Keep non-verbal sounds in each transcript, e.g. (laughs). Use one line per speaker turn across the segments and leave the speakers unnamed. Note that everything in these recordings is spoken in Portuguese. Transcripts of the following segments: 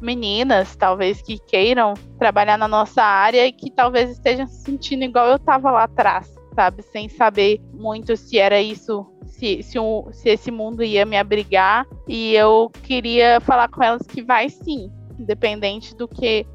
meninas, talvez, que queiram trabalhar na nossa área e que talvez estejam se sentindo igual eu estava lá atrás, sabe? Sem saber muito se era isso, se, se, um, se esse mundo ia me abrigar. E eu queria falar com elas que vai sim, independente do que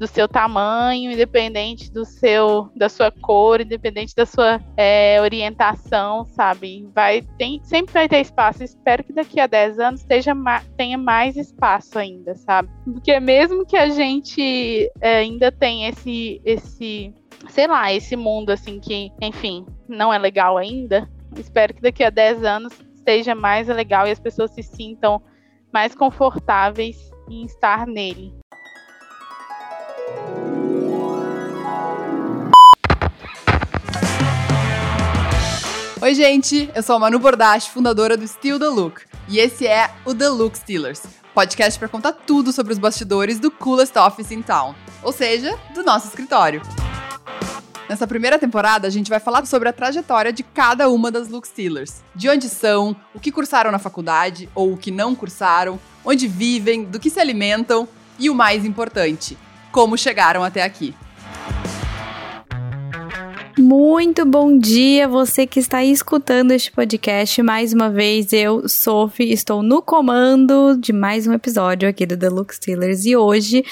do seu tamanho, independente do seu, da sua cor, independente da sua é, orientação, sabe? Vai, tem, sempre vai ter espaço. Espero que daqui a 10 anos esteja, tenha mais espaço ainda, sabe? Porque mesmo que a gente é, ainda tenha esse, esse, sei lá, esse mundo assim que, enfim, não é legal ainda, espero que daqui a 10 anos esteja mais legal e as pessoas se sintam mais confortáveis em estar nele.
Oi, gente! Eu sou a Manu Bordache, fundadora do Steal the Look. E esse é o The Look Stealers, podcast para contar tudo sobre os bastidores do coolest office in town, ou seja, do nosso escritório. Nessa primeira temporada, a gente vai falar sobre a trajetória de cada uma das Look Stealers. De onde são, o que cursaram na faculdade ou o que não cursaram, onde vivem, do que se alimentam e o mais importante, como chegaram até aqui.
Muito bom dia, você que está escutando este podcast. Mais uma vez, eu, Sophie, estou no comando de mais um episódio aqui do The Look Stealers e hoje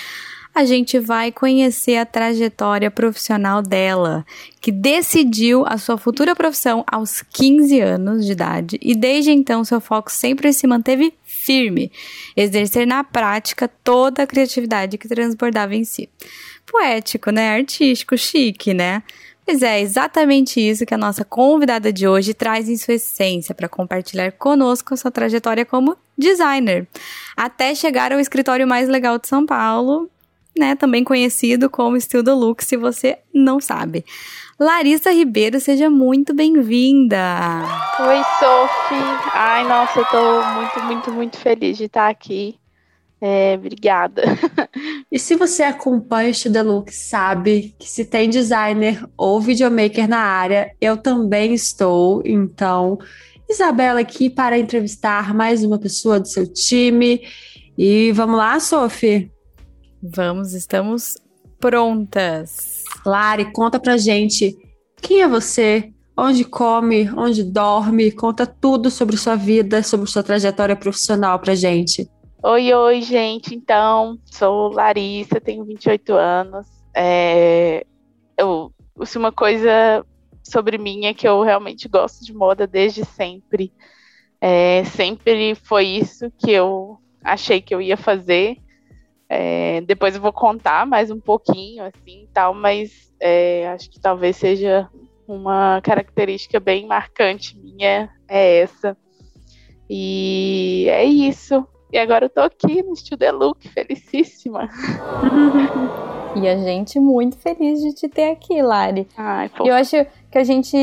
a gente vai conhecer a trajetória profissional dela, que decidiu a sua futura profissão aos 15 anos de idade e desde então seu foco sempre se manteve firme, exercer na prática toda a criatividade que transbordava em si. Poético, né? Artístico, chique, né? Pois é, exatamente isso que a nossa convidada de hoje traz em sua essência para compartilhar conosco sua trajetória como designer, até chegar ao escritório mais legal de São Paulo, né, também conhecido como the Look, se você não sabe. Larissa Ribeiro, seja muito bem-vinda.
Oi, Sophie. Ai, nossa, eu tô muito, muito, muito feliz de estar aqui. É, obrigada.
E se você acompanha o Studio Look, sabe que se tem designer ou videomaker na área, eu também estou. Então, Isabela aqui para entrevistar mais uma pessoa do seu time. E vamos lá, Sophie?
Vamos, estamos prontas.
Lari, conta pra gente quem é você, onde come, onde dorme, conta tudo sobre sua vida, sobre sua trajetória profissional pra gente.
Oi, oi, gente. Então, sou Larissa, tenho 28 anos. É, eu, se uma coisa sobre mim é que eu realmente gosto de moda desde sempre. É, sempre foi isso que eu achei que eu ia fazer. É, depois eu vou contar mais um pouquinho, assim, tal, mas é, acho que talvez seja uma característica bem marcante minha, é essa. E é isso. E agora eu tô aqui no Studio Look, felicíssima. (laughs)
e a gente muito feliz de te ter aqui, Lari.
Ai,
eu acho que a gente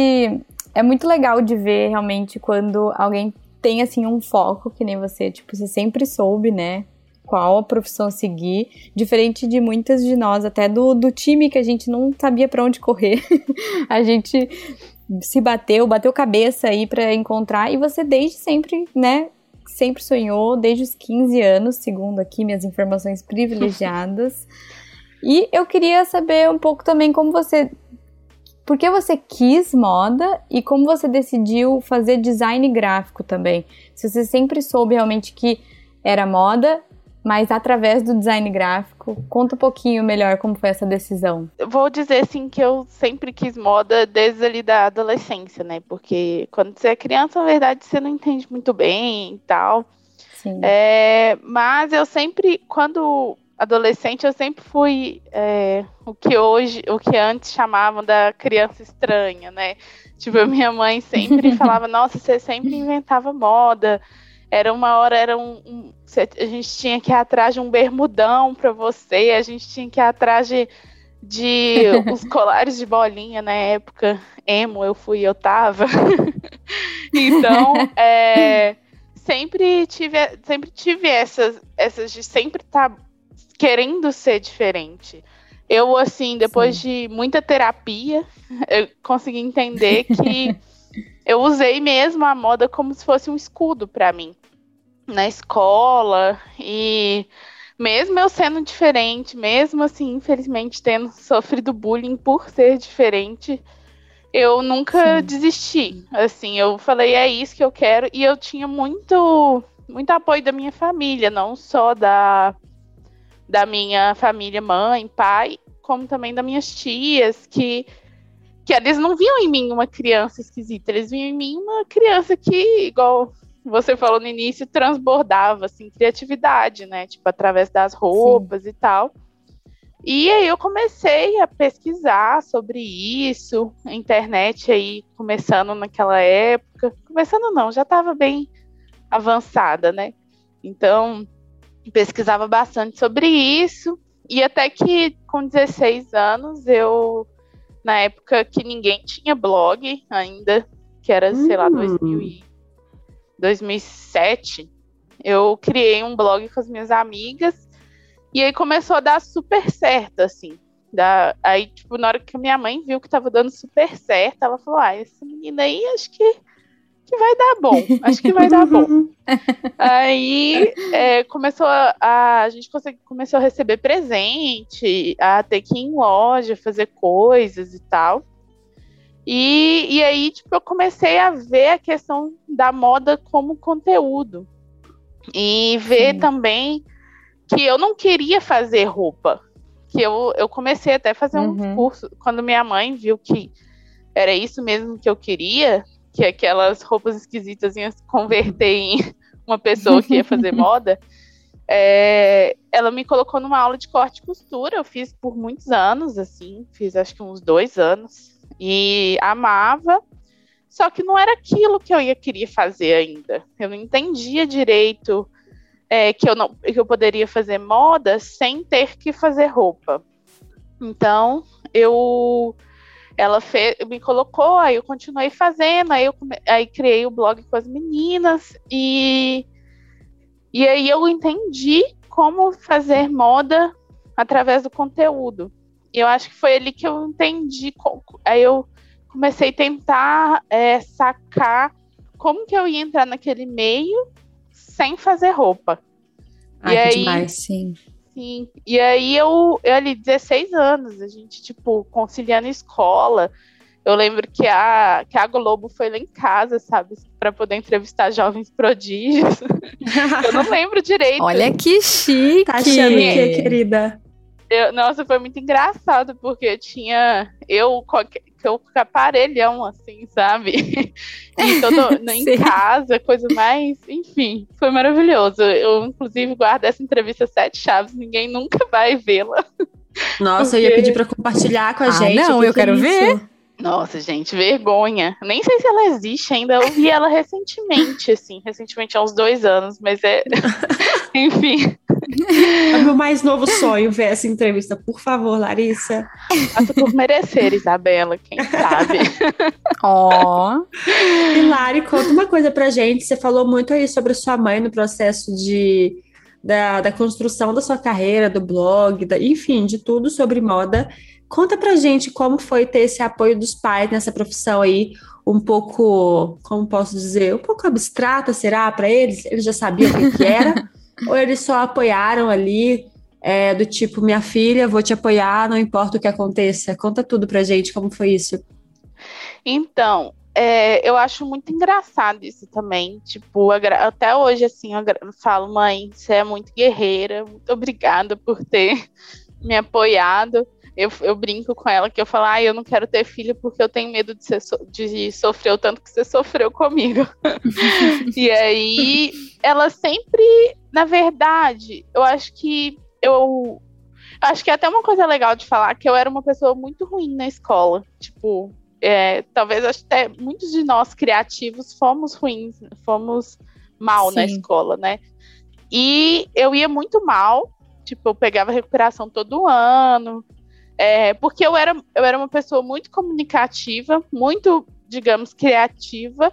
é muito legal de ver realmente quando alguém tem assim um foco que nem você, tipo, você sempre soube, né? Qual a profissão seguir, diferente de muitas de nós, até do, do time que a gente não sabia para onde correr. (laughs) a gente se bateu, bateu cabeça aí para encontrar e você desde sempre, né, sempre sonhou desde os 15 anos, segundo aqui minhas informações privilegiadas. (laughs) e eu queria saber um pouco também como você. Por que você quis moda e como você decidiu fazer design gráfico também? Se você sempre soube realmente que era moda mas através do design gráfico. Conta um pouquinho melhor como foi essa decisão.
Eu vou dizer assim que eu sempre quis moda desde ali da adolescência, né? Porque quando você é criança, na verdade, você não entende muito bem e tal.
Sim.
É, mas eu sempre, quando adolescente, eu sempre fui é, o que hoje, o que antes chamavam da criança estranha, né? Tipo, a minha mãe sempre (laughs) falava, nossa, você sempre inventava moda. Era uma hora, era um, um, a gente tinha que ir atrás de um bermudão para você, a gente tinha que ir atrás de, de (laughs) os colares de bolinha na época. Emo, eu fui, eu tava. (laughs) então, é, sempre tive, sempre tive essas, essas de sempre estar tá querendo ser diferente. Eu, assim, depois Sim. de muita terapia, (laughs) eu consegui entender que eu usei mesmo a moda como se fosse um escudo para mim na escola e mesmo eu sendo diferente, mesmo assim, infelizmente, tendo sofrido bullying por ser diferente, eu nunca Sim. desisti. Assim, eu falei, é isso que eu quero. E eu tinha muito, muito apoio da minha família, não só da, da minha família, mãe, pai, como também das minhas tias, que, que eles não viam em mim uma criança esquisita, eles viam em mim uma criança que, igual você falou no início, transbordava, assim, criatividade, né? Tipo, através das roupas Sim. e tal. E aí eu comecei a pesquisar sobre isso, a internet aí começando naquela época. Começando não, já estava bem avançada, né? Então, pesquisava bastante sobre isso. E até que com 16 anos, eu, na época que ninguém tinha blog ainda, que era, hum. sei lá, 2000 e 2007, eu criei um blog com as minhas amigas e aí começou a dar super certo, assim. Da, aí, tipo, na hora que minha mãe viu que tava dando super certo, ela falou: Ah, essa menina aí acho que, que vai dar bom. Acho que vai dar bom. (laughs) aí é, começou a, a. gente consegui, começou a receber presente, a ter que ir em loja, fazer coisas e tal. E, e aí, tipo, eu comecei a ver a questão da moda como conteúdo. E ver Sim. também que eu não queria fazer roupa. Que eu, eu comecei até a fazer uhum. um curso. Quando minha mãe viu que era isso mesmo que eu queria, que aquelas roupas esquisitas iam se converter em (laughs) uma pessoa que ia fazer (laughs) moda, é, ela me colocou numa aula de corte e costura. Eu fiz por muitos anos, assim, fiz acho que uns dois anos e amava, só que não era aquilo que eu ia querer fazer ainda. Eu não entendia direito é, que, eu não, que eu poderia fazer moda sem ter que fazer roupa. Então, eu ela fez, me colocou, aí eu continuei fazendo, aí eu aí criei o blog com as meninas e e aí eu entendi como fazer moda através do conteúdo. E eu acho que foi ali que eu entendi. Aí eu comecei a tentar é, sacar como que eu ia entrar naquele meio sem fazer roupa.
Ai, e aí, demais, sim.
Sim. E aí eu, eu ali, 16 anos, a gente, tipo, conciliando escola. Eu lembro que a, que a Globo foi lá em casa, sabe, para poder entrevistar jovens prodígios. (laughs) eu não lembro direito.
Olha que chique.
Tá achando que, querida?
Eu, nossa, foi muito engraçado, porque tinha eu com o aparelhão, assim, sabe? (laughs) e todo, em casa, coisa mais. Enfim, foi maravilhoso. Eu, inclusive, guardo essa entrevista sete chaves, ninguém nunca vai vê-la.
Nossa, porque... eu ia pedir para compartilhar com a ah, gente.
Não, eu que quero é ver.
Nossa, gente, vergonha. Nem sei se ela existe ainda. Eu vi ela recentemente, assim, recentemente há uns dois anos, mas é. (laughs) Enfim.
É meu mais novo sonho ver essa entrevista. Por favor, Larissa.
Faça por merecer, Isabela, quem sabe. (laughs)
Ó. oh.
E Lari, conta uma coisa pra gente. Você falou muito aí sobre sua mãe no processo de. Da, da construção da sua carreira, do blog, da, enfim, de tudo sobre moda. Conta pra gente como foi ter esse apoio dos pais nessa profissão aí, um pouco, como posso dizer, um pouco abstrata, será, para eles? Eles já sabiam o que, que era? (laughs) ou eles só apoiaram ali, é, do tipo, minha filha, vou te apoiar, não importa o que aconteça? Conta tudo pra gente, como foi isso?
Então, é, eu acho muito engraçado isso também. Tipo, até hoje, assim, eu falo, mãe, você é muito guerreira, muito obrigada por ter (laughs) me apoiado eu, eu brinco com ela que eu falo, ah, eu não quero ter filho porque eu tenho medo de, ser, de sofrer o tanto que você sofreu comigo. (laughs) e aí, ela sempre, na verdade, eu acho que eu acho que é até uma coisa legal de falar que eu era uma pessoa muito ruim na escola. Tipo, é, talvez até muitos de nós criativos fomos ruins, fomos mal Sim. na escola, né? E eu ia muito mal, tipo, eu pegava recuperação todo ano, é, porque eu era, eu era uma pessoa muito comunicativa, muito, digamos, criativa.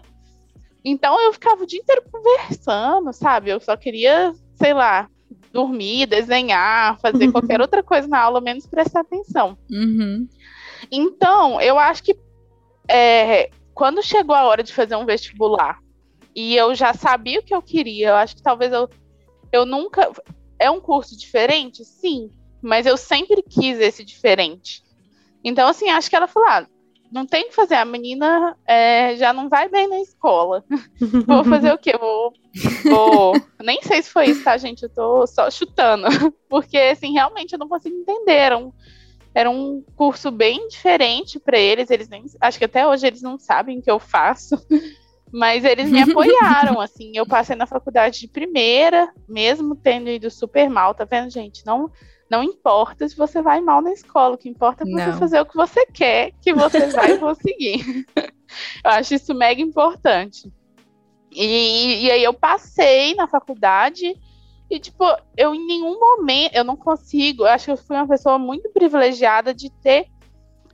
Então eu ficava o dia inteiro conversando, sabe? Eu só queria, sei lá, dormir, desenhar, fazer qualquer outra coisa na aula, menos prestar atenção.
Uhum.
Então, eu acho que é, quando chegou a hora de fazer um vestibular e eu já sabia o que eu queria, eu acho que talvez eu, eu nunca É um curso diferente? Sim, mas eu sempre quis esse diferente. Então, assim, acho que ela falou: ah, não tem que fazer, a menina é, já não vai bem na escola. (laughs) vou fazer o quê? Vou, vou. Nem sei se foi isso, tá, gente? Eu tô só chutando. (laughs) Porque, assim, realmente eu não consigo entender. Era um, era um curso bem diferente para eles. Eles nem. Acho que até hoje eles não sabem o que eu faço. (laughs) Mas eles me apoiaram, assim. Eu passei na faculdade de primeira, mesmo tendo ido super mal, tá vendo, gente? Não, não importa se você vai mal na escola, o que importa é você não. fazer o que você quer, que você vai (laughs) conseguir. eu acho isso mega importante. E, e aí eu passei na faculdade e, tipo, eu em nenhum momento, eu não consigo, eu acho que eu fui uma pessoa muito privilegiada de ter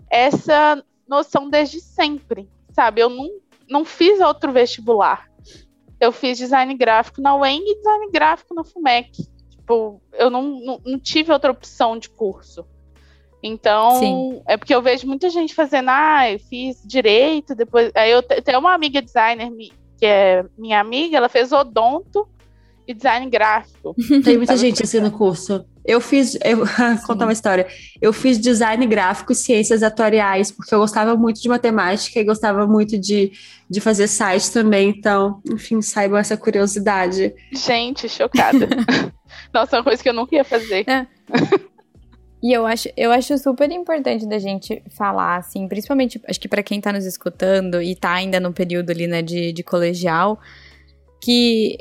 essa noção desde sempre, sabe? Eu não não fiz outro vestibular. Eu fiz design gráfico na UENG e design gráfico na FUMEC. Tipo, eu não, não, não tive outra opção de curso. Então, Sim. é porque eu vejo muita gente fazendo, ah, eu fiz direito, depois. Aí eu tenho uma amiga designer que é minha amiga, ela fez odonto e design gráfico. (laughs)
Tem muita gente assim no curso. Eu fiz, eu (laughs) contar uma história. Eu fiz design gráfico e ciências atuariais, porque eu gostava muito de matemática e gostava muito de, de fazer site também. Então, enfim, saibam essa curiosidade.
Gente, chocada. (laughs) Nossa, é uma coisa que eu nunca ia fazer. É. (laughs)
E eu acho, eu acho super importante da gente falar, assim, principalmente, acho que para quem tá nos escutando e tá ainda no período ali, né, de, de colegial, que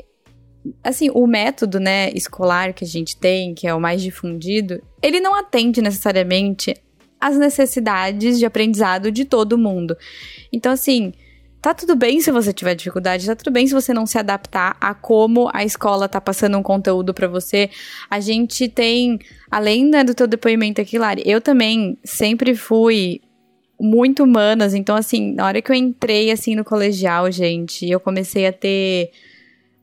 assim, o método, né, escolar que a gente tem, que é o mais difundido, ele não atende necessariamente às necessidades de aprendizado de todo mundo. Então, assim, tá tudo bem se você tiver dificuldade, tá tudo bem se você não se adaptar a como a escola tá passando um conteúdo para você. A gente tem, além né, do teu depoimento aqui, Lari, eu também sempre fui muito humanas, então assim, na hora que eu entrei assim no colegial, gente, eu comecei a ter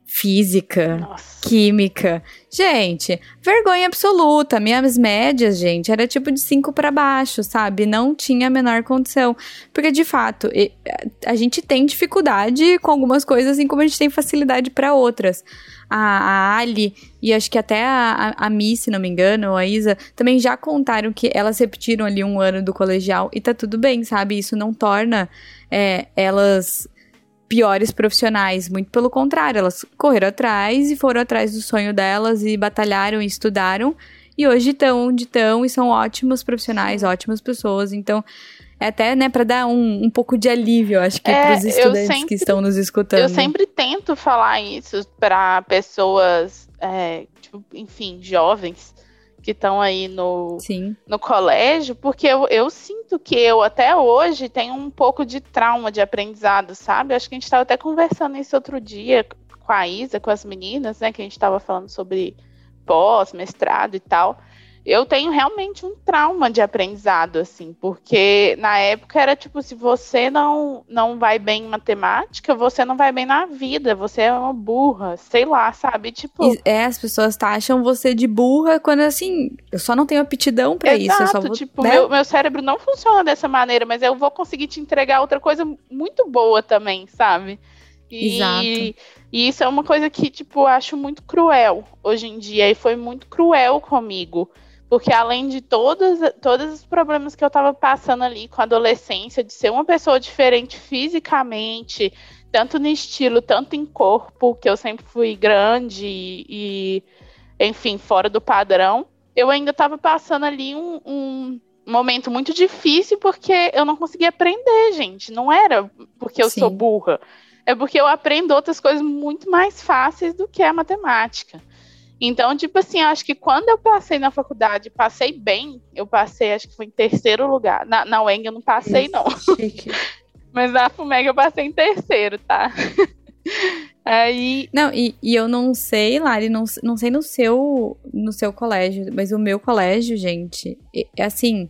física, Nossa. química. Gente, vergonha absoluta. Minhas médias, gente, era tipo de 5 para baixo, sabe? Não tinha a menor condição. Porque, de fato, a gente tem dificuldade com algumas coisas, assim como a gente tem facilidade para outras. A, a, Ali e acho que até a, a, a Mi, se não me engano, ou a Isa, também já contaram que elas repetiram ali um ano do colegial e tá tudo bem, sabe? Isso não torna é, elas piores profissionais, muito pelo contrário, elas correram atrás e foram atrás do sonho delas e batalharam e estudaram. E hoje estão onde estão e são ótimos profissionais, ótimas pessoas, então é até, né, para dar um, um pouco de alívio, acho que é, para os estudantes sempre, que estão nos escutando.
Eu sempre tento falar isso para pessoas, é, tipo, enfim, jovens, que estão aí no,
Sim.
no colégio, porque eu, eu sinto que eu até hoje tenho um pouco de trauma de aprendizado, sabe? Acho que a gente estava até conversando isso outro dia com a Isa, com as meninas, né? Que a gente estava falando sobre pós, mestrado e tal eu tenho realmente um trauma de aprendizado, assim, porque na época era tipo, se você não, não vai bem em matemática, você não vai bem na vida, você é uma burra, sei lá, sabe? Tipo.
É, as pessoas taxam você de burra quando assim, eu só não tenho aptidão para isso. Eu só vou,
tipo, né? meu, meu cérebro não funciona dessa maneira, mas eu vou conseguir te entregar outra coisa muito boa também, sabe?
E, Exato.
E isso é uma coisa que, tipo, acho muito cruel hoje em dia, e foi muito cruel comigo. Porque além de todos, todos os problemas que eu estava passando ali com a adolescência, de ser uma pessoa diferente fisicamente, tanto no estilo, tanto em corpo, que eu sempre fui grande e, enfim, fora do padrão, eu ainda estava passando ali um, um, momento muito difícil porque eu não conseguia aprender, gente. Não era porque eu Sim. sou burra. É porque eu aprendo outras coisas muito mais fáceis do que a matemática. Então, tipo assim, acho que quando eu passei na faculdade, passei bem, eu passei, acho que foi em terceiro lugar. Na, na UENG eu não passei, não. (laughs) Mas na FUMEG eu passei em terceiro, tá? (laughs) Aí.
Não, e, e eu não sei, Lari, não, não sei no seu, no seu colégio, mas o meu colégio, gente, é assim.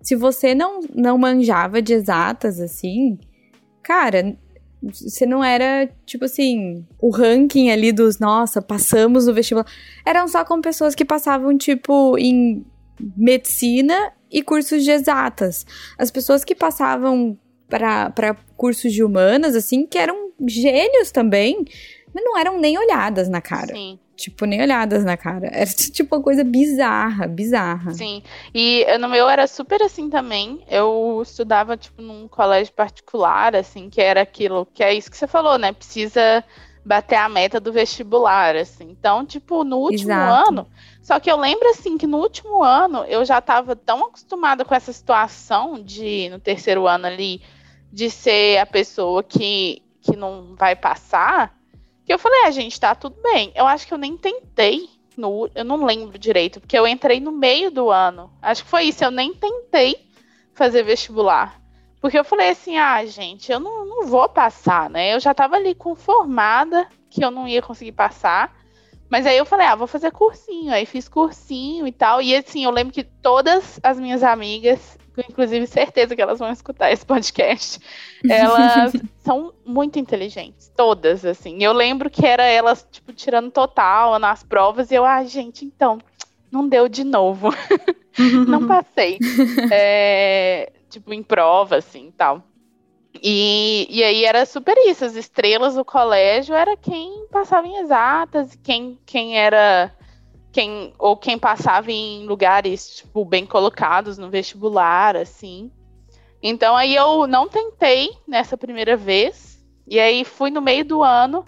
Se você não, não manjava de exatas, assim, cara, você não era, tipo assim, o ranking ali dos, nossa, passamos no vestibular. Eram só com pessoas que passavam, tipo, em medicina e cursos de exatas. As pessoas que passavam para cursos de humanas, assim, que eram gênios também, mas não eram nem olhadas na cara. Sim. Tipo, nem olhadas na cara. Era (laughs) tipo uma coisa bizarra, bizarra.
Sim. E no meu era super assim também. Eu estudava, tipo, num colégio particular, assim, que era aquilo, que é isso que você falou, né? Precisa bater a meta do vestibular, assim. Então, tipo, no último Exato. ano. Só que eu lembro, assim, que no último ano eu já estava tão acostumada com essa situação de, no terceiro ano ali, de ser a pessoa que, que não vai passar, que eu falei, a ah, gente, tá tudo bem. Eu acho que eu nem tentei. No, eu não lembro direito, porque eu entrei no meio do ano. Acho que foi isso, eu nem tentei fazer vestibular. Porque eu falei assim, ah, gente, eu não, não vou passar, né? Eu já tava ali conformada que eu não ia conseguir passar. Mas aí eu falei, ah, vou fazer cursinho. Aí fiz cursinho e tal. E assim, eu lembro que todas as minhas amigas inclusive certeza que elas vão escutar esse podcast. Elas (laughs) são muito inteligentes, todas, assim. Eu lembro que era elas, tipo, tirando total nas provas, e eu, ah, gente, então, não deu de novo. (laughs) não passei. (laughs) É, tipo, em prova, assim, tal. E, e aí era super isso, as estrelas do colégio era quem passava em exatas, quem, quem era quem ou quem passava em lugares tipo bem colocados no vestibular, assim. Então aí eu não tentei nessa primeira vez e aí fui no meio do ano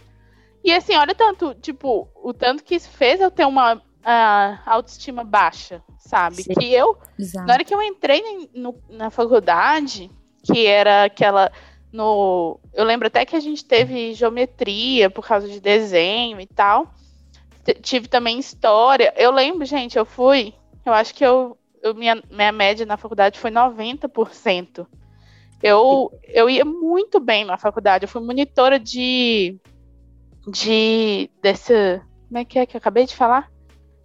e assim olha tanto tipo o tanto que isso fez eu ter uma uh, autoestima baixa, sabe? Sim. Que eu Exato. na hora que eu entrei no, na faculdade que era aquela no eu lembro até que a gente teve geometria por causa de desenho e tal tive também história. Eu lembro, gente, eu fui, eu acho que eu, eu minha, minha média na faculdade foi 90%. Eu, eu ia muito bem na faculdade. Eu fui monitora de. de. desse. Como é que é que eu acabei de falar?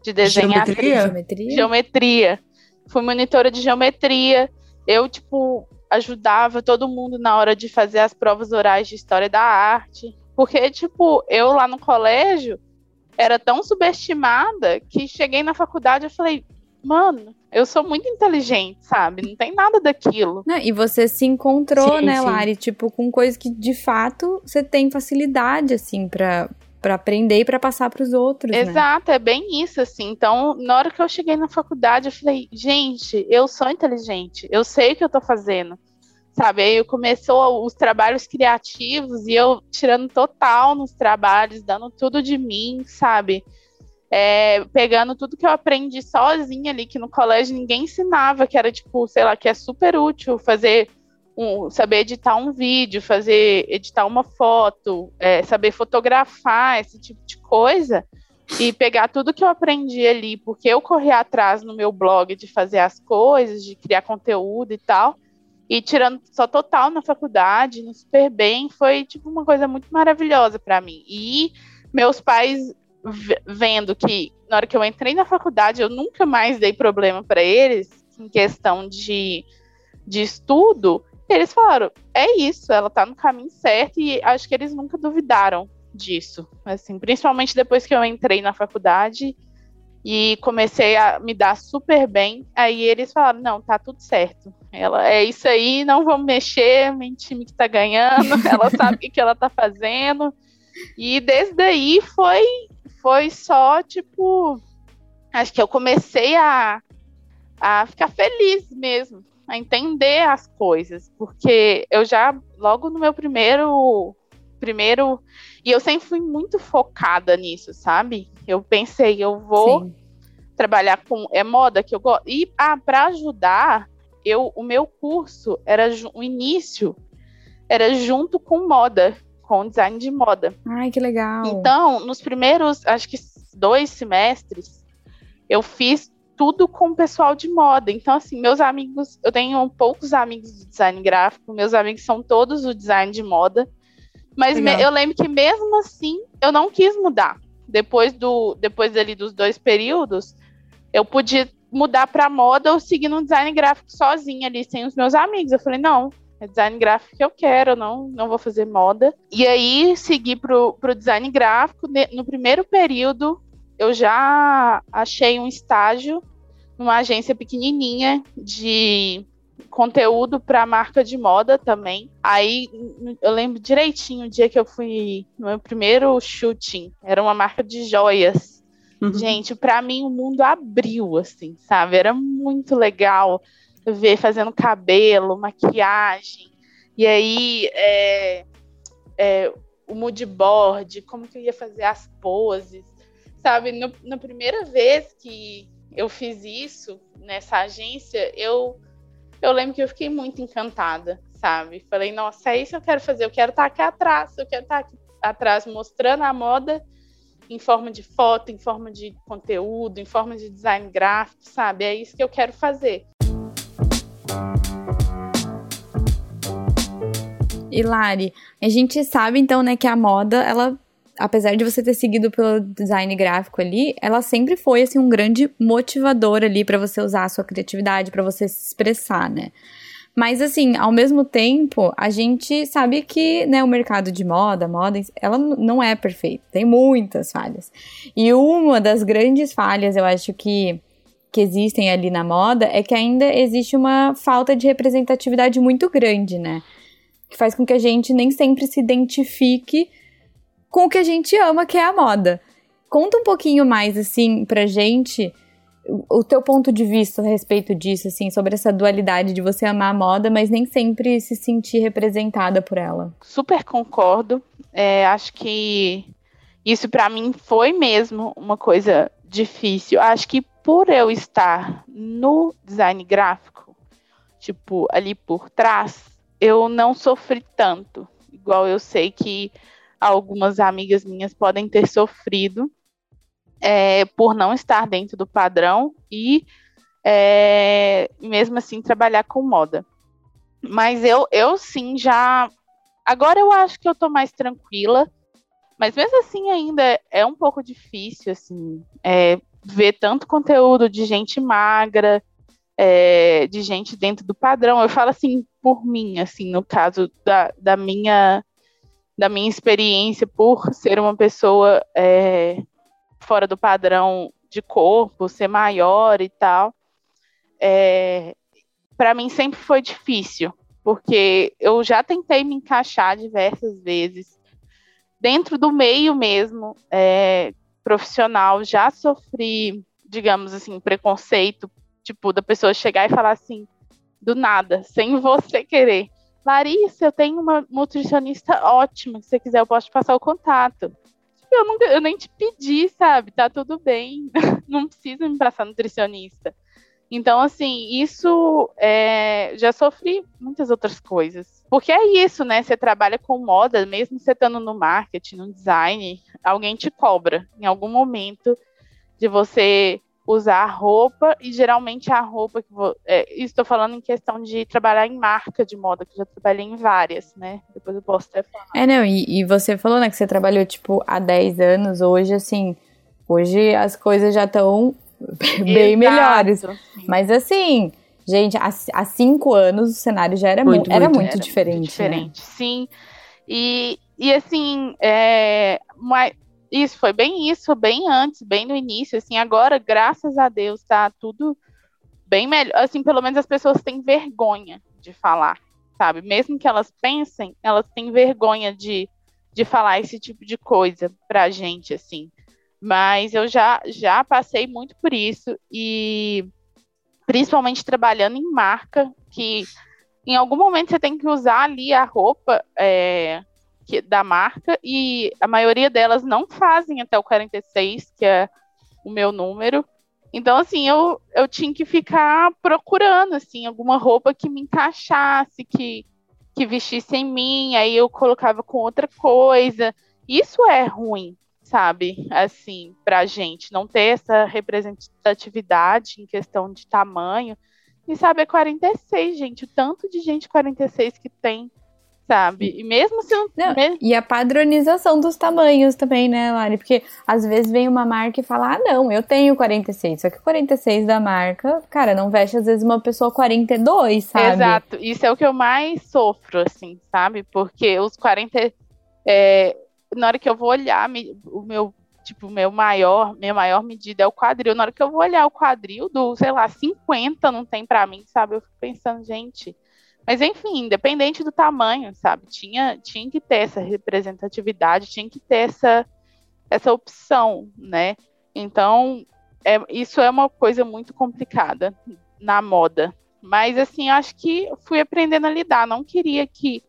De desenhar.
Geometria? Geometria.
geometria. Fui monitora de geometria. Eu, tipo, ajudava todo mundo na hora de fazer as provas orais de história da arte. Porque, tipo, eu lá no colégio, era tão subestimada que cheguei na faculdade e falei, mano, eu sou muito inteligente, sabe? Não tem nada daquilo.
Não, e você se encontrou, sim, né, sim. Lari? Tipo, com coisas que de fato você tem facilidade, assim, pra, para aprender e para passar para os outros.
Né? Exato,
né?
é bem isso, assim. Então, na hora que eu cheguei na faculdade, eu falei, gente, eu sou inteligente, eu sei o que eu tô fazendo sabe? Aí começou os trabalhos criativos e eu tirando total nos trabalhos, dando tudo de mim, sabe? É, pegando tudo que eu aprendi sozinha ali, que no colégio ninguém ensinava, que era tipo, sei lá, que é super útil fazer um, saber editar um vídeo, fazer editar uma foto, é, saber fotografar, esse tipo de coisa. E pegar tudo que eu aprendi ali, porque eu corri atrás no meu blog de fazer as coisas, de criar conteúdo e tal e tirando só total na faculdade, no super bem, foi tipo uma coisa muito maravilhosa para mim. E meus pais vendo que na hora que eu entrei na faculdade eu nunca mais dei problema para eles em questão de, de estudo, eles falaram: é isso, ela tá no caminho certo e acho que eles nunca duvidaram disso. Assim, principalmente depois que eu entrei na faculdade e comecei a me dar super bem. Aí eles falaram: não, tá tudo certo. Ela é isso aí, não vamos mexer, meu time que tá ganhando, (laughs) ela sabe o que, que ela tá fazendo. E desde aí foi, foi só tipo. Acho que eu comecei a, a ficar feliz mesmo, a entender as coisas, porque eu já, logo no meu primeiro. Primeiro. E eu sempre fui muito focada nisso, sabe? Eu pensei, eu vou Sim. trabalhar com é moda que eu gosto. E ah, para ajudar, eu o meu curso era o início era junto com moda, com design de moda.
Ai, que legal.
Então, nos primeiros, acho que dois semestres, eu fiz tudo com o pessoal de moda. Então, assim, meus amigos, eu tenho poucos amigos de design gráfico, meus amigos são todos do design de moda. Mas me, eu lembro que mesmo assim, eu não quis mudar depois do depois ali dos dois períodos, eu podia mudar para moda ou seguir no design gráfico sozinha ali, sem os meus amigos. Eu falei, não, é design gráfico que eu quero, não, não vou fazer moda. E aí segui pro, pro design gráfico. No primeiro período, eu já achei um estágio numa agência pequenininha de conteúdo para marca de moda também. Aí eu lembro direitinho o dia que eu fui no meu primeiro shooting, era uma marca de joias. Uhum. Gente, para mim o mundo abriu assim, sabe? Era muito legal ver fazendo cabelo, maquiagem. E aí é, é, o mood board, como que eu ia fazer as poses, sabe? No, na primeira vez que eu fiz isso nessa agência, eu eu lembro que eu fiquei muito encantada, sabe? Falei, nossa, é isso que eu quero fazer, eu quero estar aqui atrás, eu quero estar aqui atrás mostrando a moda em forma de foto, em forma de conteúdo, em forma de design gráfico, sabe? É isso que eu quero fazer.
E Lari, a gente sabe então, né, que a moda, ela apesar de você ter seguido pelo design gráfico ali, ela sempre foi assim um grande motivador ali para você usar a sua criatividade, para você se expressar, né? Mas assim, ao mesmo tempo, a gente sabe que, né, o mercado de moda, moda, ela não é perfeita, tem muitas falhas. E uma das grandes falhas, eu acho que que existem ali na moda é que ainda existe uma falta de representatividade muito grande, né? Que faz com que a gente nem sempre se identifique com o que a gente ama, que é a moda. Conta um pouquinho mais, assim, pra gente o teu ponto de vista a respeito disso, assim, sobre essa dualidade de você amar a moda, mas nem sempre se sentir representada por ela.
Super concordo. É, acho que isso para mim foi mesmo uma coisa difícil. Acho que por eu estar no design gráfico, tipo, ali por trás, eu não sofri tanto. Igual eu sei que algumas amigas minhas podem ter sofrido é, por não estar dentro do padrão e é, mesmo assim trabalhar com moda. Mas eu, eu sim já. Agora eu acho que eu tô mais tranquila, mas mesmo assim ainda é um pouco difícil assim é, ver tanto conteúdo de gente magra, é, de gente dentro do padrão. Eu falo assim por mim, assim no caso da, da minha da minha experiência por ser uma pessoa é, fora do padrão de corpo, ser maior e tal, é, para mim sempre foi difícil, porque eu já tentei me encaixar diversas vezes dentro do meio mesmo é, profissional, já sofri, digamos assim, preconceito, tipo, da pessoa chegar e falar assim, do nada, sem você querer. Larissa, eu tenho uma nutricionista ótima. Se você quiser, eu posso te passar o contato. Eu, nunca, eu nem te pedi, sabe? Tá tudo bem. (laughs) não precisa me passar nutricionista. Então, assim, isso é, já sofri muitas outras coisas. Porque é isso, né? Você trabalha com moda, mesmo você estando no marketing, no design, alguém te cobra em algum momento de você usar roupa e geralmente a roupa que vou, é, estou falando em questão de trabalhar em marca de moda, que eu já trabalhei em várias, né? Depois eu posso até falar.
É, não, e, e você falou, né, que você trabalhou tipo há 10 anos, hoje assim, hoje as coisas já estão (laughs) bem Exato, melhores. Sim. Mas assim, gente, há, há cinco anos o cenário já era muito, mu era muito, era diferente. Muito
diferente, né? sim. E, e assim, é, mas isso, foi bem isso, bem antes, bem no início, assim, agora, graças a Deus, tá tudo bem melhor, assim, pelo menos as pessoas têm vergonha de falar, sabe? Mesmo que elas pensem, elas têm vergonha de, de falar esse tipo de coisa pra gente, assim. Mas eu já, já passei muito por isso, e principalmente trabalhando em marca, que em algum momento você tem que usar ali a roupa, é, que, da marca e a maioria delas não fazem até o 46, que é o meu número. Então, assim, eu, eu tinha que ficar procurando, assim, alguma roupa que me encaixasse, que, que vestisse em mim, aí eu colocava com outra coisa. Isso é ruim, sabe? Assim, pra gente, não ter essa representatividade em questão de tamanho. E sabe, é 46, gente, o tanto de gente 46 que tem sabe? E mesmo se não,
não E a padronização dos tamanhos também, né, Lari? Porque às vezes vem uma marca e fala: ah, não, eu tenho 46. Só que 46 da marca, cara, não veste às vezes uma pessoa 42, sabe?
Exato. Isso é o que eu mais sofro, assim, sabe? Porque os 40. É, na hora que eu vou olhar o meu tipo, meu maior, minha maior medida é o quadril. Na hora que eu vou olhar o quadril do, sei lá, 50 não tem para mim, sabe? Eu fico pensando, gente. Mas enfim, independente do tamanho, sabe? Tinha, tinha que ter essa representatividade, tinha que ter essa, essa opção, né? Então, é, isso é uma coisa muito complicada na moda. Mas assim, acho que fui aprendendo a lidar. Não queria que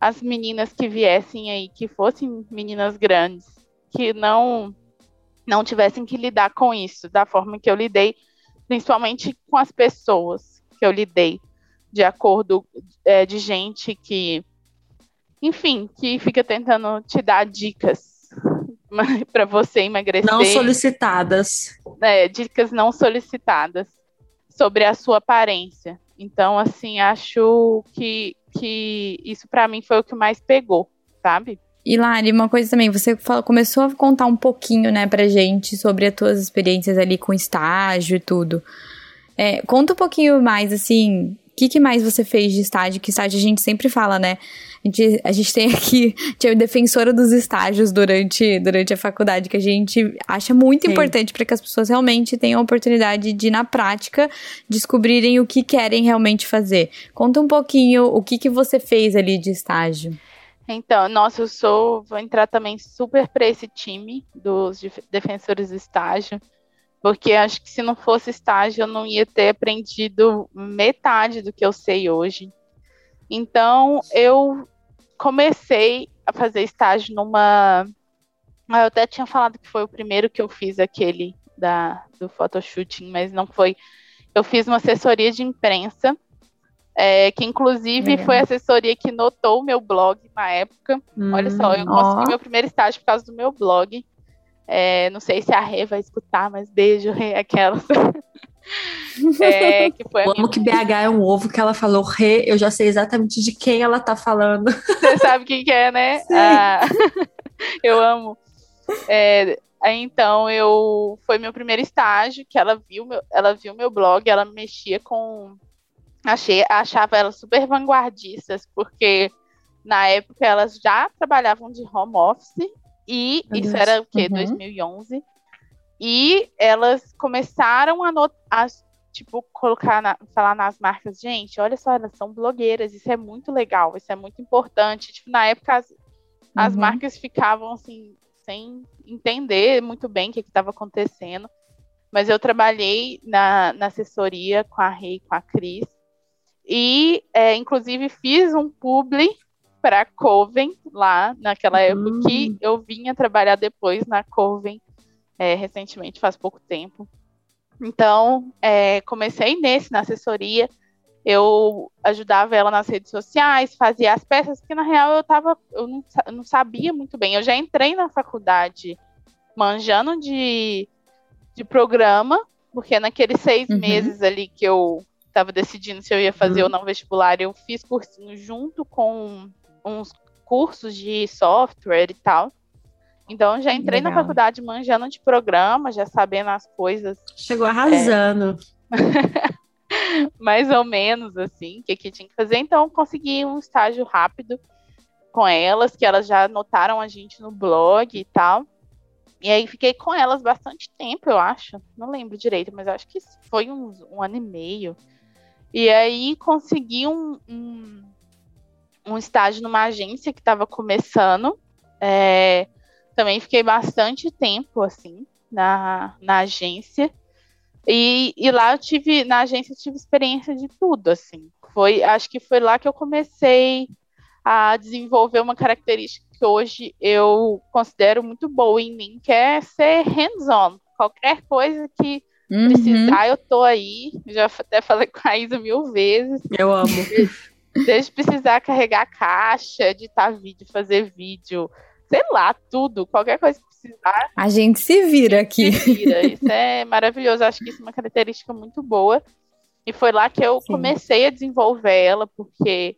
as meninas que viessem aí, que fossem meninas grandes, que não não tivessem que lidar com isso da forma que eu lidei, principalmente com as pessoas que eu lidei, de acordo é, de gente que, enfim, que fica tentando te dar dicas (laughs) para você emagrecer.
Não solicitadas.
É, dicas não solicitadas sobre a sua aparência. Então, assim, acho que, que isso para mim foi o que mais pegou, sabe?
E Lari, uma coisa também, você começou a contar um pouquinho, né, pra gente sobre as tuas experiências ali com estágio e tudo. É, conta um pouquinho mais, assim, que, que, mais você fez de estágio? Que estágio a gente sempre fala, né? A gente, a gente tem aqui, (laughs) tinha defensora dos estágios durante, durante a faculdade, que a gente acha muito Sim. importante para que as pessoas realmente tenham a oportunidade de, na prática, descobrirem o que querem realmente fazer. Conta um pouquinho o que, que você fez ali de estágio.
Então, nossa, eu sou, vou entrar também super para esse time dos defensores do estágio porque acho que se não fosse estágio eu não ia ter aprendido metade do que eu sei hoje. Então eu comecei a fazer estágio numa. Ah, eu até tinha falado que foi o primeiro que eu fiz aquele da, do photoshooting, mas não foi. Eu fiz uma assessoria de imprensa, é, que inclusive é. foi a assessoria que notou o meu blog na época. Hum, Olha só, eu consegui ó. meu primeiro estágio por causa do meu blog. É, não sei se a Rê vai escutar, mas beijo, Rê, aquela. (laughs)
é, que foi amo que BH é um ovo que ela falou Rê, eu já sei exatamente de quem ela tá falando. (laughs)
Você sabe quem que é, né? Ah, (laughs) eu amo. É, então, eu foi meu primeiro estágio que ela viu meu, ela viu meu blog, ela mexia com achei achava elas super vanguardistas, porque na época elas já trabalhavam de home office e Meu isso Deus. era o quê? Uhum. 2011. E elas começaram a, a tipo, colocar, na, falar nas marcas, gente, olha só, elas são blogueiras, isso é muito legal, isso é muito importante. Tipo, na época as, as uhum. marcas ficavam assim, sem entender muito bem o que estava acontecendo. Mas eu trabalhei na, na assessoria com a Rei, com a Cris. E, é, inclusive, fiz um publi para Coven lá naquela época que hum. eu vinha trabalhar depois na Coven é, recentemente, faz pouco tempo. Então, é, comecei nesse, na assessoria. Eu ajudava ela nas redes sociais, fazia as peças, que na real eu tava, eu não, eu não sabia muito bem. Eu já entrei na faculdade manjando de, de programa, porque naqueles seis uhum. meses ali que eu estava decidindo se eu ia fazer uhum. ou não vestibular, eu fiz cursinho junto com uns cursos de software e tal. Então já entrei Legal. na faculdade manjando de programa, já sabendo as coisas.
Chegou arrasando. É, (laughs)
mais ou menos assim, o que, que tinha que fazer. Então consegui um estágio rápido com elas, que elas já notaram a gente no blog e tal. E aí fiquei com elas bastante tempo, eu acho. Não lembro direito, mas acho que foi uns, um ano e meio. E aí consegui um, um um estágio numa agência que estava começando. É, também fiquei bastante tempo, assim, na, na agência. E, e lá eu tive, na agência eu tive experiência de tudo, assim. Foi, acho que foi lá que eu comecei a desenvolver uma característica que hoje eu considero muito boa em mim, que é ser hands-on. Qualquer coisa que uhum. precisar, eu tô aí. Já até falei com a Isa mil vezes.
Eu amo. (laughs)
Desde precisar carregar caixa, editar vídeo, fazer vídeo, sei lá, tudo, qualquer coisa que precisar.
A gente se vira aqui.
Se vira. (laughs) Isso é maravilhoso. Acho que isso é uma característica muito boa. E foi lá que eu Sim. comecei a desenvolver ela, porque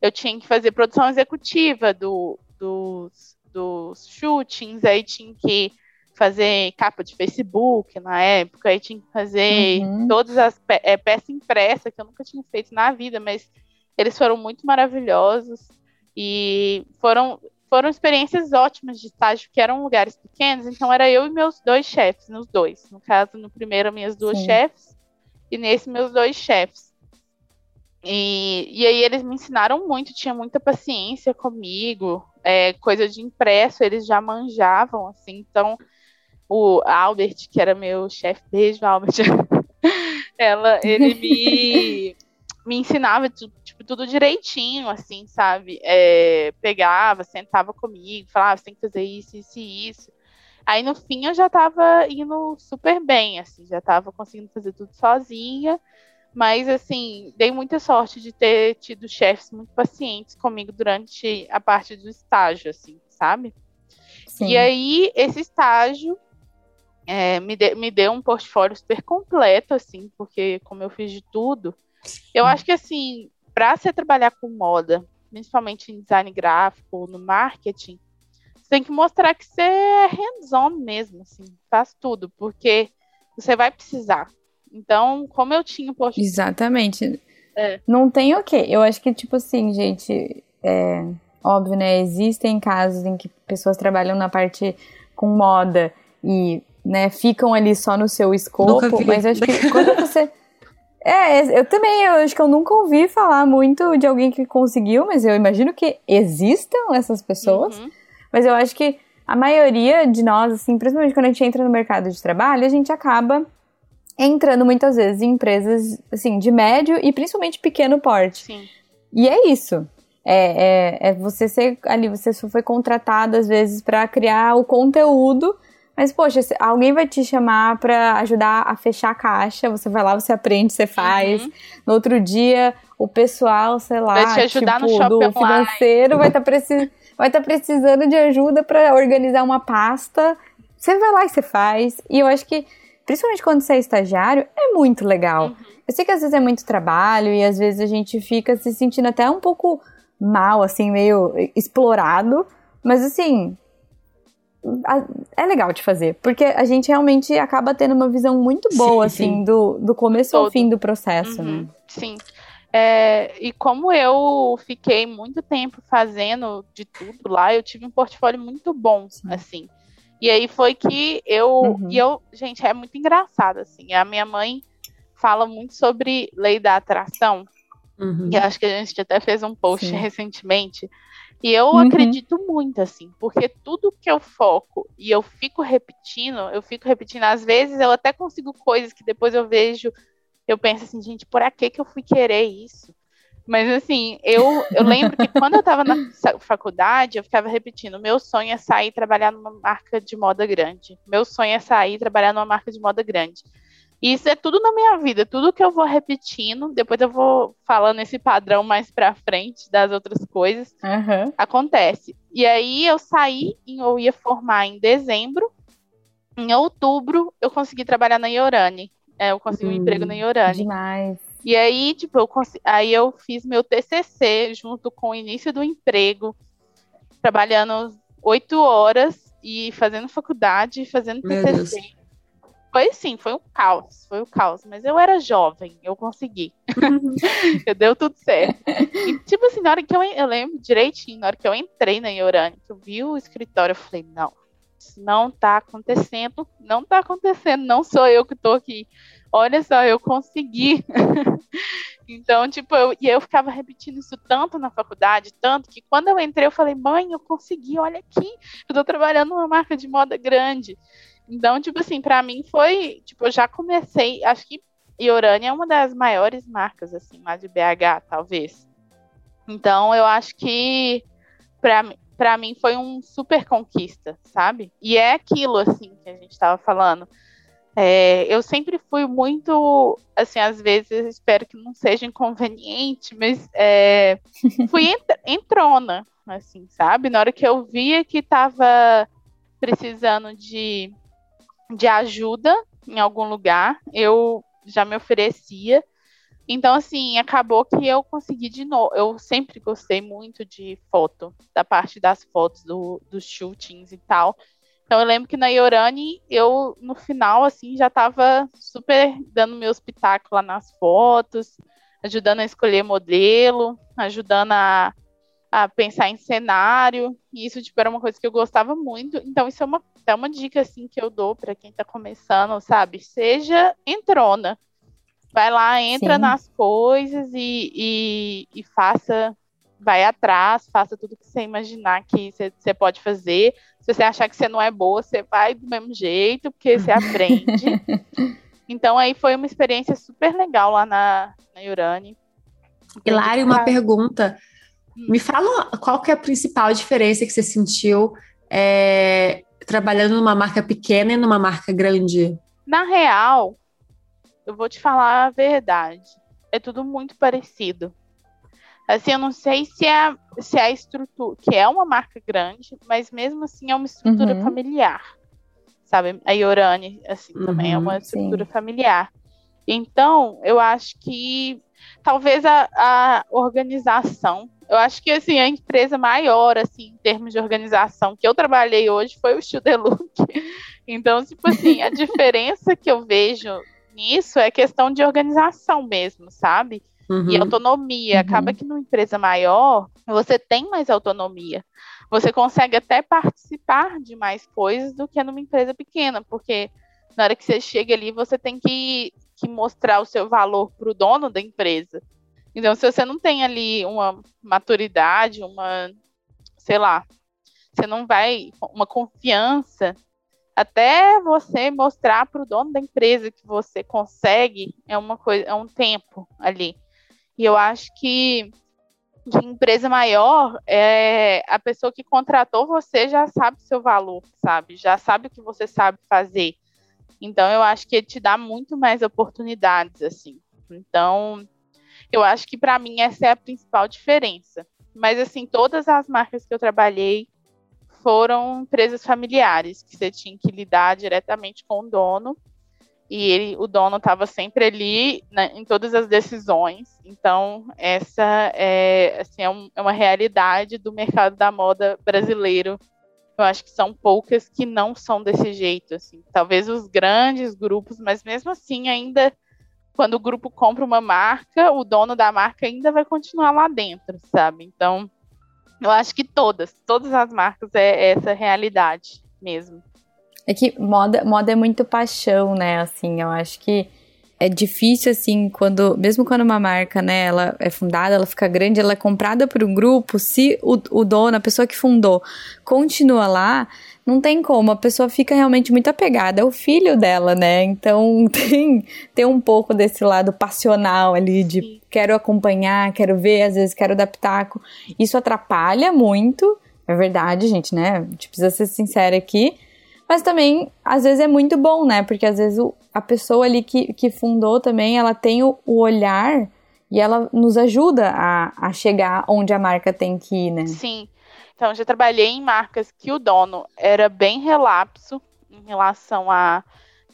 eu tinha que fazer produção executiva do, dos, dos shootings, aí tinha que fazer capa de Facebook na época, aí tinha que fazer uhum. todas as pe é, peças impressas que eu nunca tinha feito na vida, mas eles foram muito maravilhosos e foram foram experiências ótimas de estágio, que eram lugares pequenos, então era eu e meus dois chefes, nos dois. No caso, no primeiro, minhas duas Sim. chefes, e nesse, meus dois chefes. E, e aí eles me ensinaram muito, tinha muita paciência comigo, é, coisa de impresso, eles já manjavam, assim, então o Albert, que era meu chefe, beijo, Albert, (laughs) ela, ele me, (laughs) me ensinava tipo, tudo direitinho, assim, sabe? É, pegava, sentava comigo, falava, você tem que fazer isso, isso e isso. Aí no fim eu já tava indo super bem, assim, já tava conseguindo fazer tudo sozinha. Mas, assim, dei muita sorte de ter tido chefes muito pacientes comigo durante a parte do estágio, assim, sabe? Sim. E aí, esse estágio é, me, de, me deu um portfólio super completo, assim, porque como eu fiz de tudo, eu acho que, assim, para você trabalhar com moda, principalmente em design gráfico, no marketing, você tem que mostrar que você é hands-on mesmo, assim, faz tudo, porque você vai precisar. Então, como eu tinha
posto. Exatamente. É. Não tem o quê? Eu acho que, tipo assim, gente, é óbvio, né? Existem casos em que pessoas trabalham na parte com moda e, né, ficam ali só no seu escopo, mas acho que quando você. É, eu também, eu acho que eu nunca ouvi falar muito de alguém que conseguiu, mas eu imagino que existam essas pessoas. Uhum. Mas eu acho que a maioria de nós, assim, principalmente quando a gente entra no mercado de trabalho, a gente acaba entrando muitas vezes em empresas assim de médio e principalmente pequeno porte. Sim. E é isso. É, é, é você ser ali, você só foi contratado às vezes para criar o conteúdo, mas poxa, alguém vai te chamar para ajudar a fechar a caixa, você vai lá, você aprende, você faz. Uhum. No outro dia, o pessoal, sei lá, vai te ajudar tipo, no do financeiro vai estar tá precisando vai estar tá precisando de ajuda para organizar uma pasta. Você vai lá e você faz. E eu acho que principalmente quando você é estagiário, é muito legal. Uhum. Eu sei que às vezes é muito trabalho e às vezes a gente fica se sentindo até um pouco mal, assim, meio explorado, mas assim, é legal de fazer, porque a gente realmente acaba tendo uma visão muito boa, sim, assim, sim. Do, do começo Todo. ao fim do processo, uhum, né?
Sim. É, e como eu fiquei muito tempo fazendo de tudo lá, eu tive um portfólio muito bom, sim. assim. E aí foi que eu. Uhum. E eu, gente, é muito engraçado, assim. A minha mãe fala muito sobre lei da atração. Uhum. E acho que a gente até fez um post recentemente. E eu uhum. acredito muito, assim, porque tudo que eu foco e eu fico repetindo, eu fico repetindo, às vezes eu até consigo coisas que depois eu vejo, eu penso assim, gente, por que que eu fui querer isso? Mas assim, eu, eu lembro que quando eu estava na faculdade, eu ficava repetindo: meu sonho é sair e trabalhar numa marca de moda grande. Meu sonho é sair e trabalhar numa marca de moda grande. E isso é tudo na minha vida, tudo que eu vou repetindo, depois eu vou falando esse padrão mais pra frente das outras coisas, uhum. acontece. E aí eu saí, eu ia formar em dezembro, em outubro eu consegui trabalhar na Iorani. É, eu consegui hum, um emprego na Iorani.
Demais.
E aí, tipo, eu, aí eu fiz meu TCC junto com o início do emprego, trabalhando oito horas e fazendo faculdade, fazendo meu TCC. Deus. Foi sim, foi um caos, foi um caos, mas eu era jovem, eu consegui. (laughs) Deu tudo certo. E, tipo assim, na hora que eu, eu lembro direitinho, na hora que eu entrei na Iorani, que eu vi o escritório, eu falei, não, isso não tá acontecendo, não tá acontecendo, não sou eu que tô aqui olha só, eu consegui. (laughs) então, tipo, eu, e eu ficava repetindo isso tanto na faculdade, tanto que quando eu entrei, eu falei, mãe, eu consegui, olha aqui, eu tô trabalhando numa marca de moda grande. Então, tipo assim, para mim foi, tipo, eu já comecei, acho que Iorani é uma das maiores marcas, assim, lá de BH, talvez. Então, eu acho que para para mim foi um super conquista, sabe? E é aquilo assim que a gente estava falando. É, eu sempre fui muito, assim, às vezes espero que não seja inconveniente, mas é, (laughs) fui entrona, assim, sabe? Na hora que eu via que estava precisando de, de ajuda em algum lugar, eu já me oferecia. Então, assim, acabou que eu consegui de novo. Eu sempre gostei muito de foto, da parte das fotos, do, dos shootings e tal. Então eu lembro que na Yorani, eu no final, assim, já tava super dando meu espetáculo lá nas fotos, ajudando a escolher modelo, ajudando a, a pensar em cenário. E isso tipo, era uma coisa que eu gostava muito. Então, isso é uma, é uma dica assim que eu dou para quem está começando, sabe? Seja entrona. Vai lá, entra Sim. nas coisas e, e, e, faça, vai atrás, faça tudo que você imaginar que você pode fazer. Se você achar que você não é boa, você vai do mesmo jeito, porque você aprende. (laughs) então aí foi uma experiência super legal lá na, na Urani.
Hilário, uma pergunta. Me fala qual que é a principal diferença que você sentiu é, trabalhando numa marca pequena e numa marca grande?
Na real, eu vou te falar a verdade. É tudo muito parecido. Assim, eu não sei se é, se é a estrutura, que é uma marca grande, mas mesmo assim é uma estrutura uhum. familiar. Sabe? A Yorane, assim, uhum, também é uma estrutura sim. familiar. Então, eu acho que talvez a, a organização eu acho que assim, a empresa maior, assim, em termos de organização que eu trabalhei hoje foi o Studelook. (laughs) Então, tipo assim, a diferença que eu vejo nisso é questão de organização mesmo, sabe? Uhum. E autonomia. Uhum. Acaba que numa empresa maior, você tem mais autonomia. Você consegue até participar de mais coisas do que numa empresa pequena, porque na hora que você chega ali, você tem que, que mostrar o seu valor para o dono da empresa. Então, se você não tem ali uma maturidade, uma, sei lá, você não vai, uma confiança, até você mostrar para o dono da empresa que você consegue, é uma coisa, é um tempo ali. E eu acho que de empresa maior, é, a pessoa que contratou você já sabe o seu valor, sabe? Já sabe o que você sabe fazer. Então, eu acho que ele te dá muito mais oportunidades, assim. Então, eu acho que para mim essa é a principal diferença. Mas assim, todas as marcas que eu trabalhei foram empresas familiares, que você tinha que lidar diretamente com o dono. E ele, o dono estava sempre ali né, em todas as decisões. Então, essa é, assim, é, um, é uma realidade do mercado da moda brasileiro. Eu acho que são poucas que não são desse jeito. Assim. Talvez os grandes grupos, mas mesmo assim ainda quando o grupo compra uma marca, o dono da marca ainda vai continuar lá dentro, sabe? Então, eu acho que todas, todas as marcas é essa realidade mesmo.
É que moda, moda é muito paixão, né? Assim, eu acho que é difícil, assim, quando, mesmo quando uma marca, né, ela é fundada, ela fica grande, ela é comprada por um grupo, se o, o dono, a pessoa que fundou, continua lá, não tem como, a pessoa fica realmente muito apegada, é o filho dela, né? Então (laughs) tem, tem um pouco desse lado passional ali de Sim. quero acompanhar, quero ver, às vezes quero dar pitaco. Isso atrapalha muito, é verdade, gente, né? A gente precisa ser sincera aqui. Mas também, às vezes, é muito bom, né? Porque às vezes o, a pessoa ali que, que fundou também, ela tem o, o olhar e ela nos ajuda a, a chegar onde a marca tem que ir, né?
Sim. Então, já trabalhei em marcas que o dono era bem relapso em relação a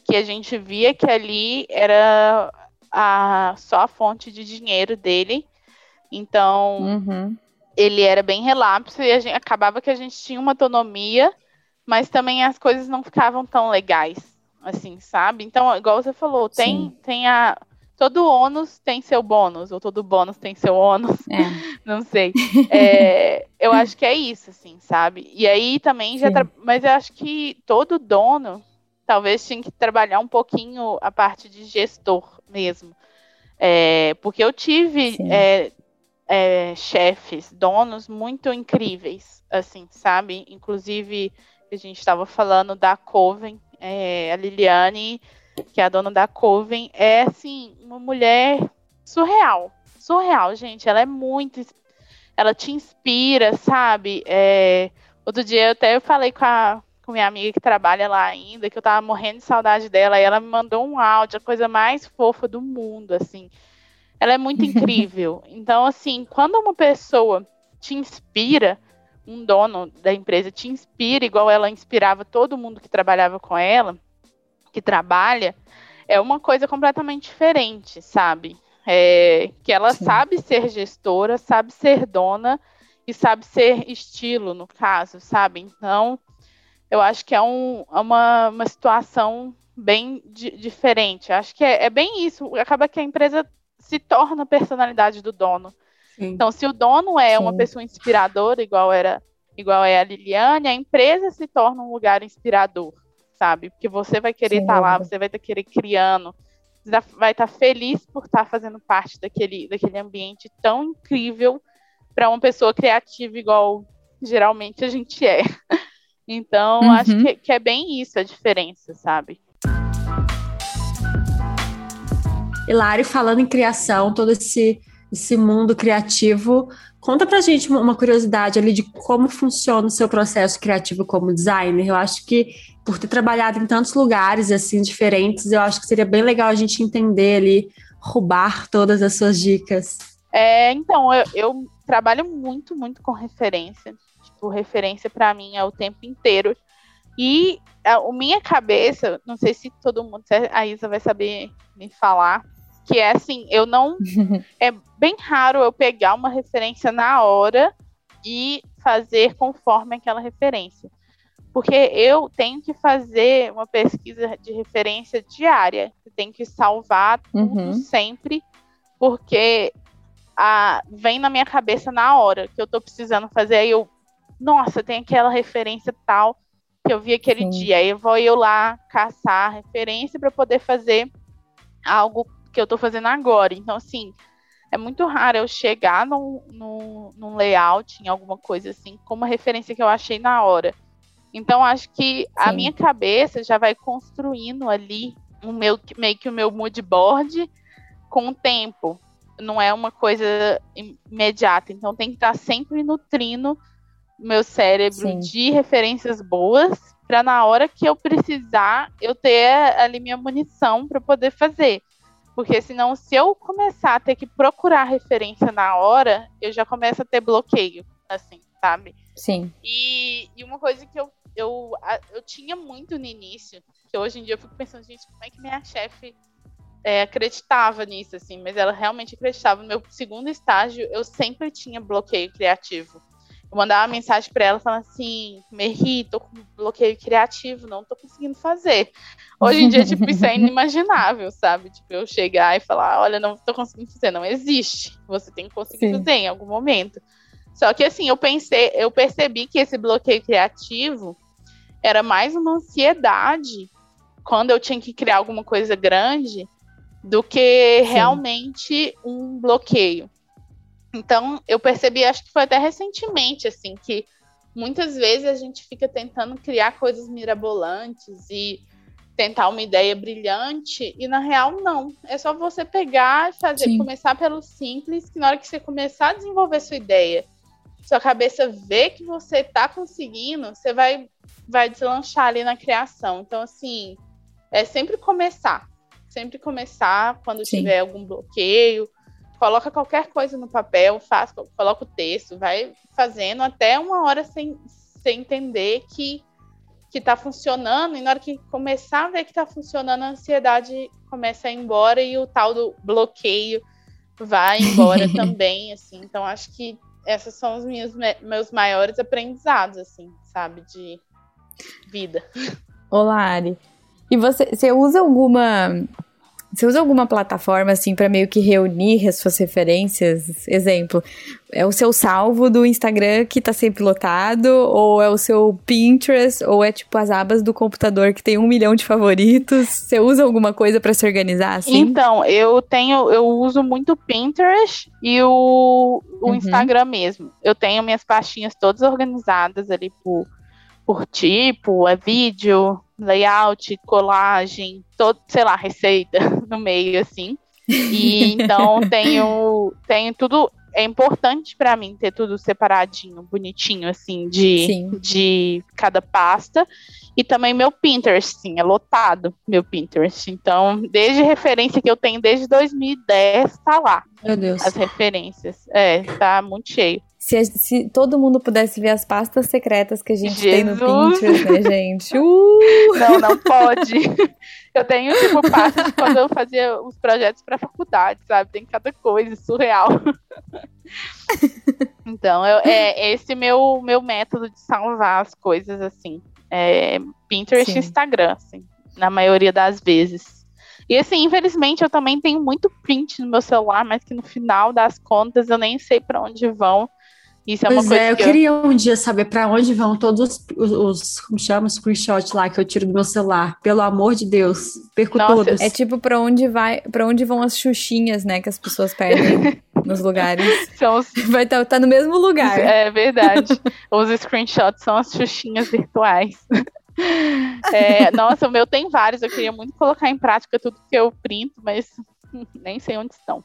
que a gente via que ali era a, só a fonte de dinheiro dele. Então,
uhum.
ele era bem relapso e a gente, acabava que a gente tinha uma autonomia, mas também as coisas não ficavam tão legais, assim, sabe? Então, igual você falou, tem, tem a todo ônus tem seu bônus, ou todo bônus tem seu ônus. É. (laughs) Não sei. É, eu acho que é isso, assim, sabe? E aí também já. Tra... Mas eu acho que todo dono talvez tinha que trabalhar um pouquinho a parte de gestor mesmo. É, porque eu tive é, é, chefes, donos muito incríveis, assim, sabe? Inclusive, a gente estava falando da Coven, é, a Liliane que é a dona da Coven, é assim, uma mulher surreal. Surreal, gente. Ela é muito. Ela te inspira, sabe? É, outro dia eu até falei com a com minha amiga que trabalha lá ainda, que eu tava morrendo de saudade dela, e ela me mandou um áudio, a coisa mais fofa do mundo, assim. Ela é muito (laughs) incrível. Então, assim, quando uma pessoa te inspira, um dono da empresa te inspira, igual ela inspirava todo mundo que trabalhava com ela, que trabalha, é uma coisa completamente diferente, sabe? É, que ela Sim. sabe ser gestora, sabe ser dona e sabe ser estilo, no caso, sabe? Então, eu acho que é, um, é uma, uma situação bem di diferente. Acho que é, é, bem isso. Acaba que a empresa se torna a personalidade do dono. Sim. Então, se o dono é Sim. uma pessoa inspiradora, igual era, igual é a Liliane, a empresa se torna um lugar inspirador, sabe? Porque você vai querer estar tá lá, você vai estar tá querer criando, você vai estar tá feliz por estar tá fazendo parte daquele, daquele ambiente tão incrível para uma pessoa criativa igual geralmente a gente é. (laughs) Então, uhum. acho que, que é bem isso a diferença, sabe?
Hilário, falando em criação, todo esse, esse mundo criativo, conta pra gente uma curiosidade ali de como funciona o seu processo criativo como designer. Eu acho que por ter trabalhado em tantos lugares assim diferentes, eu acho que seria bem legal a gente entender ali, roubar todas as suas dicas.
É, então, eu, eu trabalho muito, muito com referência. Tipo, referência para mim é o tempo inteiro. E a, a, minha cabeça, não sei se todo mundo, a Isa vai saber me falar, que é assim, eu não. (laughs) é bem raro eu pegar uma referência na hora e fazer conforme aquela referência. Porque eu tenho que fazer uma pesquisa de referência diária. Eu tenho que salvar tudo uhum. sempre, porque a, vem na minha cabeça na hora que eu tô precisando fazer. Aí eu, nossa, tem aquela referência tal que eu vi aquele Sim. dia. Aí eu vou eu lá caçar a referência para poder fazer algo que eu tô fazendo agora. Então, assim, é muito raro eu chegar num, num, num layout, em alguma coisa assim, com uma referência que eu achei na hora. Então, acho que Sim. a minha cabeça já vai construindo ali o meu, meio que o meu mood board com o tempo. Não é uma coisa imediata. Então, tem que estar sempre nutrindo meu cérebro Sim. de referências boas para na hora que eu precisar eu ter ali minha munição para poder fazer. Porque senão, se eu começar a ter que procurar referência na hora, eu já começo a ter bloqueio, assim, sabe?
Sim.
E, e uma coisa que eu, eu, eu tinha muito no início, que hoje em dia eu fico pensando, gente, como é que minha chefe é, acreditava nisso, assim, mas ela realmente acreditava. No meu segundo estágio, eu sempre tinha bloqueio criativo eu mandava uma mensagem para ela falando assim: Merri, tô com bloqueio criativo, não tô conseguindo fazer. Hoje em dia, (laughs) tipo, isso é inimaginável, sabe? Tipo, eu chegar e falar: olha, não tô conseguindo fazer, não existe. Você tem que conseguir Sim. fazer em algum momento. Só que assim, eu pensei, eu percebi que esse bloqueio criativo era mais uma ansiedade quando eu tinha que criar alguma coisa grande do que Sim. realmente um bloqueio. Então, eu percebi, acho que foi até recentemente, assim, que muitas vezes a gente fica tentando criar coisas mirabolantes e tentar uma ideia brilhante, e na real, não. É só você pegar e fazer, Sim. começar pelo simples, que na hora que você começar a desenvolver sua ideia, sua cabeça vê que você está conseguindo, você vai, vai deslanchar ali na criação. Então, assim, é sempre começar. Sempre começar quando Sim. tiver algum bloqueio, coloca qualquer coisa no papel, faz, coloca o texto, vai fazendo até uma hora sem, sem entender que que tá funcionando, e na hora que começar a ver que tá funcionando, a ansiedade começa a ir embora e o tal do bloqueio vai embora (laughs) também, assim. Então acho que esses são os meus, meus maiores aprendizados, assim, sabe, de vida.
Olá, Ari. E você, você usa alguma você usa alguma plataforma assim para meio que reunir as suas referências? Exemplo, é o seu salvo do Instagram que tá sempre lotado, ou é o seu Pinterest, ou é tipo as abas do computador que tem um milhão de favoritos? Você usa alguma coisa para se organizar assim?
Então, eu tenho, eu uso muito o Pinterest e o, o uhum. Instagram mesmo. Eu tenho minhas pastinhas todas organizadas ali por, por tipo, é vídeo, layout, colagem, todo, sei lá, receita (laughs) no meio, assim. E então (laughs) tenho, tenho tudo. É importante para mim ter tudo separadinho, bonitinho, assim, de, de cada pasta. E também meu Pinterest, sim, é lotado meu Pinterest. Então, desde referência que eu tenho desde 2010, tá lá.
Meu Deus.
As referências. É, tá muito cheio.
Se, se, todo mundo pudesse ver as pastas secretas que a gente Jesus. tem no Pinterest, né, gente? (laughs) Uh!
Não, não pode. Eu tenho, tipo, pastas de quando eu fazia os projetos pra faculdade, sabe? Tem cada coisa surreal. (laughs) Então, eu, é esse meu, meu método de salvar as coisas, assim. É Pinterest e Instagram, assim, na maioria das vezes. E assim, infelizmente, eu também tenho muito print no meu celular, mas que no final das contas eu nem sei para onde vão. Isso é
pois
uma coisa
é, eu
que
queria um dia saber para onde vão todos os, os, os como chama, screenshots lá que eu tiro do meu celular. Pelo amor de Deus, perco
Nossa,
todos.
É tipo pra onde vai, para onde vão as xuxinhas, né, que as pessoas perdem (laughs) nos lugares.
são os (laughs)
Vai estar tá, no mesmo lugar.
É verdade. Os screenshots são as xuxinhas virtuais. É, nossa, o meu tem vários. Eu queria muito colocar em prática tudo que eu printo, mas (laughs) nem sei onde estão.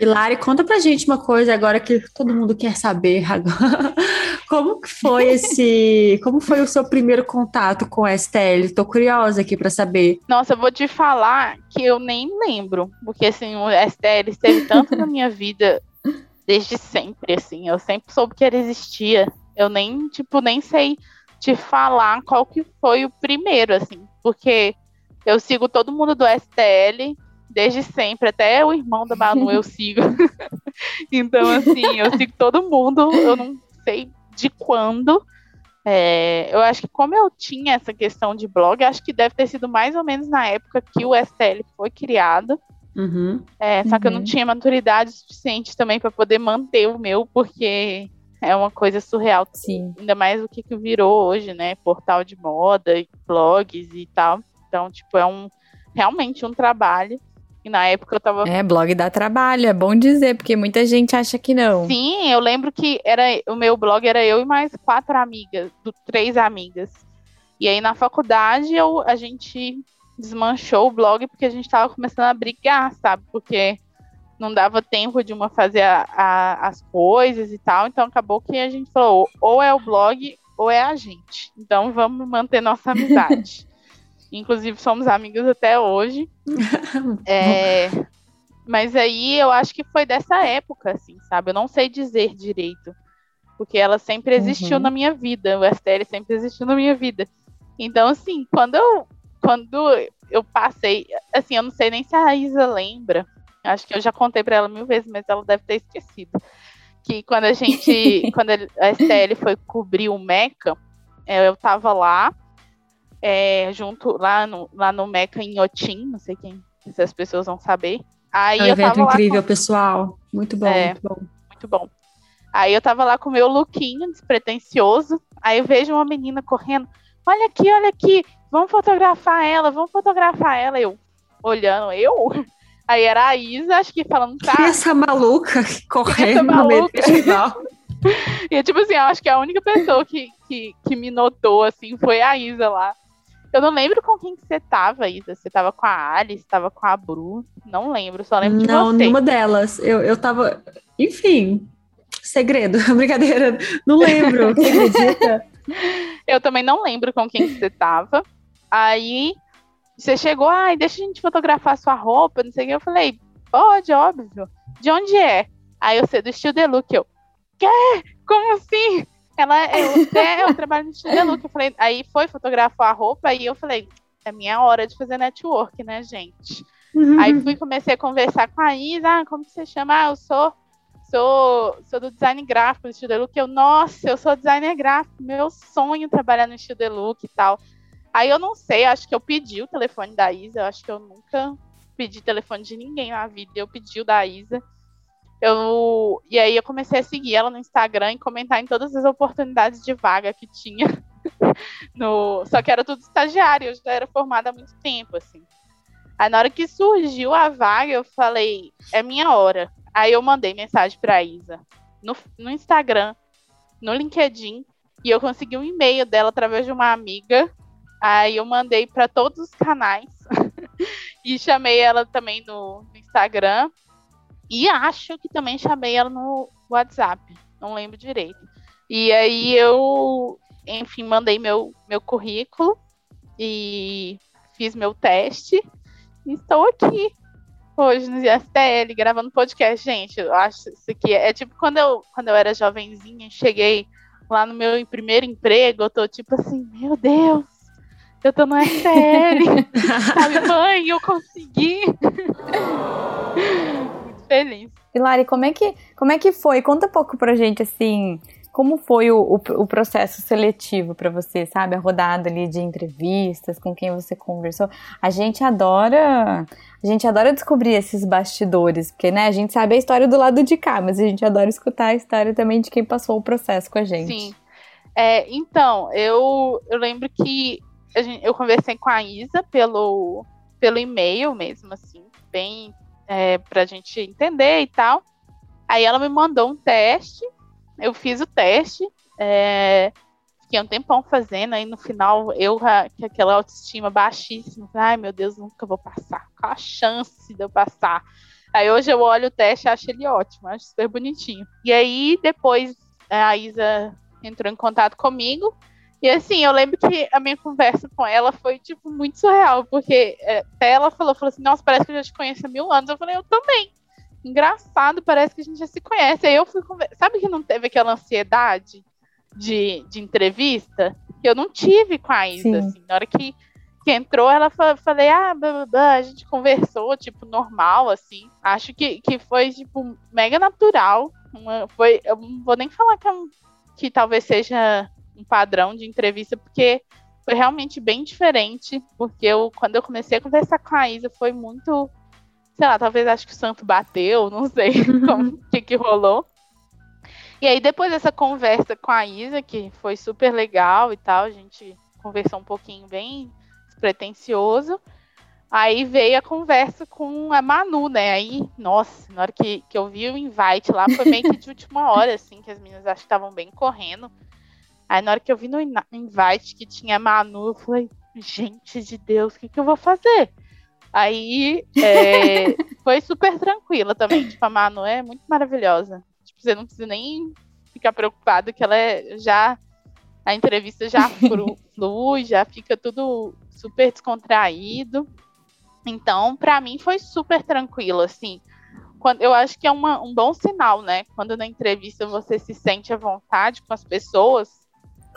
Hilari, conta pra gente uma coisa agora que todo mundo quer saber agora. (laughs) Como que foi esse, como foi o seu primeiro contato com a STL? Tô curiosa aqui para saber.
Nossa, eu vou te falar que eu nem lembro, porque assim, o STL esteve tanto na minha vida desde sempre, assim, eu sempre soube que ele existia. Eu nem, tipo, nem sei te falar qual que foi o primeiro, assim, porque eu sigo todo mundo do STL desde sempre, até o irmão da Manu eu sigo. (laughs) então, assim, eu sigo todo mundo, eu não sei de quando. É, eu acho que como eu tinha essa questão de blog, acho que deve ter sido mais ou menos na época que o STL foi criado.
Uhum.
É, só que eu não
Uhum.
tinha maturidade suficiente também para poder manter o meu, porque é uma coisa surreal.
Sim.
Ainda mais o que, que virou hoje, né? Portal de moda, e blogs e tal. Então, tipo, é um realmente um trabalho. E na época eu tava
É, blog dá trabalho, é bom dizer, porque muita gente acha que não.
Sim, eu lembro que era o meu blog era eu e mais quatro amigas, do, três amigas. E aí na faculdade eu, a gente desmanchou o blog porque a gente tava começando a brigar, sabe? Porque não dava tempo de uma fazer a- a- as coisas e tal. Então acabou que a gente falou, ou é o blog ou é a gente. Então vamos manter nossa (laughs) amizade. Inclusive somos amigas até hoje. (laughs) É, mas aí eu acho que foi dessa época, assim, sabe? Eu não sei dizer direito. Porque ela sempre existiu
Uhum.
na minha vida. O STL sempre existiu na minha vida. Então, assim, quando eu, quando eu passei. Assim, eu não sei nem se a Isa lembra. Acho que eu já contei pra ela mil vezes, mas ela deve ter esquecido. Que quando a gente. (laughs) quando a STL foi cobrir o Meca, é, eu tava lá. É, junto lá no, lá no Meca em Otim, não sei quem, se as pessoas vão saber. Aí
É um
eu
evento incrível, pessoal. Muito bom,
É.
muito bom.
muito bom. Aí eu tava lá com o meu lookinho despretensioso. Aí eu vejo uma menina correndo. Olha aqui, olha aqui. Vamos fotografar ela, vamos fotografar ela. Eu olhando, eu? (laughs) Aí era a Isa, acho que falando, tá.
essa maluca (laughs) correndo no meio do
maluca?
festival. (laughs)
E tipo assim, eu acho que a única pessoa que, que, que me notou, assim, foi a Isa lá. Eu não lembro com quem que você tava, Isa. Você tava com a Alice, tava com a Bru. Não lembro, só lembro de
Não,
você.
nenhuma delas. Eu, eu tava. Enfim, segredo. (laughs) Brincadeira. Não lembro. (laughs)
Eu também não lembro com quem que você tava. Aí você chegou, ai, deixa a gente fotografar sua roupa, não sei o que. Eu falei, pode, óbvio. De onde é? Aí eu sei do Estilo Look. Eu, quê? Como assim? Ela, eu, é, eu trabalho no Estilo Look. Eu falei, aí foi fotografar a roupa e eu falei, é minha hora de fazer network, né, gente? Aí fui comecei a conversar com a Isa, ah, como que você chama? Ah, eu sou sou, sou do design gráfico do Estilo Look. Eu, nossa, eu sou designer gráfico, meu sonho trabalhar no Estilo Look e tal. Aí eu não sei, acho que eu pedi o telefone da Isa, eu acho que eu nunca pedi telefone de ninguém na vida, eu pedi o da Isa. Eu, e aí eu comecei a seguir ela no Instagram e comentar em todas as oportunidades de vaga que tinha. (laughs) No, só que era tudo estagiário, eu já era formada há muito tempo, assim. Aí na hora que surgiu a vaga, eu falei, é minha hora. Aí eu mandei mensagem pra Isa no, no Instagram, no LinkedIn, e eu consegui um e-mail dela através de uma amiga. Aí eu mandei para todos os canais (laughs) e chamei ela também no, no Instagram. E acho que também chamei ela no WhatsApp, não lembro direito. E aí eu, enfim, mandei meu, meu currículo e fiz meu teste. E estou aqui hoje no STL gravando podcast. Gente, eu acho isso aqui é, é tipo quando eu, quando eu era jovenzinha, cheguei lá no meu primeiro emprego, eu tô tipo assim, meu Deus, eu tô no STL, (laughs) sabe, mãe, eu consegui. Feliz.
E Lari, como é que como é que foi? Conta um pouco pra gente assim, como foi o, o, o processo seletivo para você, sabe? A rodada ali de entrevistas, com quem você conversou. A gente adora, a gente adora descobrir esses bastidores, porque né, a gente sabe a história do lado de cá, mas a gente adora escutar a história também de quem passou o processo com a gente.
Sim. É, então, eu, eu lembro que gente, eu conversei com a Isa pelo, pelo e-mail mesmo, assim, bem é, pra gente entender e tal. Aí ela me mandou um teste, eu fiz o teste, é, fiquei um tempão fazendo, aí no final eu, com aquela autoestima baixíssima, ai meu Deus, nunca vou passar, qual a chance de eu passar? Aí hoje eu olho o teste e acho ele ótimo, acho super bonitinho. E aí depois a Isa entrou em contato comigo, e assim, eu lembro que a minha conversa com ela foi, tipo, muito surreal, porque é, até ela falou, falou assim, nossa, parece que eu já te conheço há mil anos. Eu falei, eu também. Engraçado, parece que a gente já se conhece. Aí eu fui conversar. Sabe que não teve aquela ansiedade de, de entrevista? Que eu não tive com a Isa, Sim. assim. Na hora que, que entrou, ela falei, ah, blá, blá, blá, a gente conversou, tipo, normal, assim. Acho que, que foi, tipo, mega natural. Uma, foi, eu não vou nem falar que, é que talvez seja um padrão de entrevista, porque foi realmente bem diferente, porque eu, quando eu comecei a conversar com a Isa, foi muito, sei lá, talvez acho que o santo bateu, não sei (laughs) o que, que rolou. E aí, depois dessa conversa com a Isa, que foi super legal e tal, a gente conversou um pouquinho bem despretensioso. Aí veio a conversa com a Manu, né? Aí, nossa, na hora que, que eu vi o invite lá, foi meio que de última hora, assim, que as meninas acho que estavam bem correndo. Aí na hora que eu vi no invite que tinha Manu, eu falei, gente de Deus, o que, que eu vou fazer? Aí é, (laughs) foi super tranquila também. Tipo, a Manu é muito maravilhosa. Tipo, você não precisa nem ficar preocupado que ela é já. A entrevista já (laughs) flui, já fica tudo super descontraído. Então, para mim foi super tranquilo, assim. Quando, eu acho que é uma, um bom sinal, né? Quando na entrevista você se sente à vontade com as pessoas,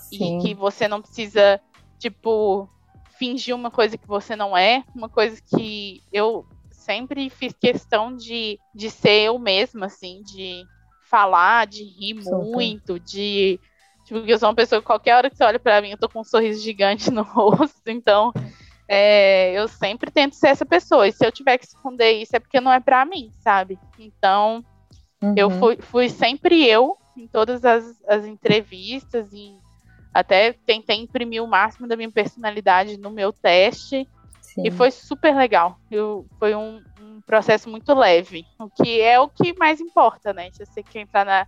Sim. e que você não precisa, tipo, fingir uma coisa que você não é, uma coisa que eu sempre fiz questão de, de ser eu mesma, assim, de falar, de rir muito, de. Tipo, eu sou uma pessoa que qualquer hora que você olha para mim, eu tô com um sorriso gigante no (laughs) rosto, então é, eu sempre tento ser essa pessoa. E se eu tiver que esconder isso, é porque não é para mim, sabe? Então, uhum. eu fui, fui sempre eu em todas as, as entrevistas, em até tentei imprimir o máximo da minha personalidade no meu teste. Sim. E foi super legal. Eu, foi um, um, processo muito leve. O que é o que mais importa, né? Se você quer entrar na,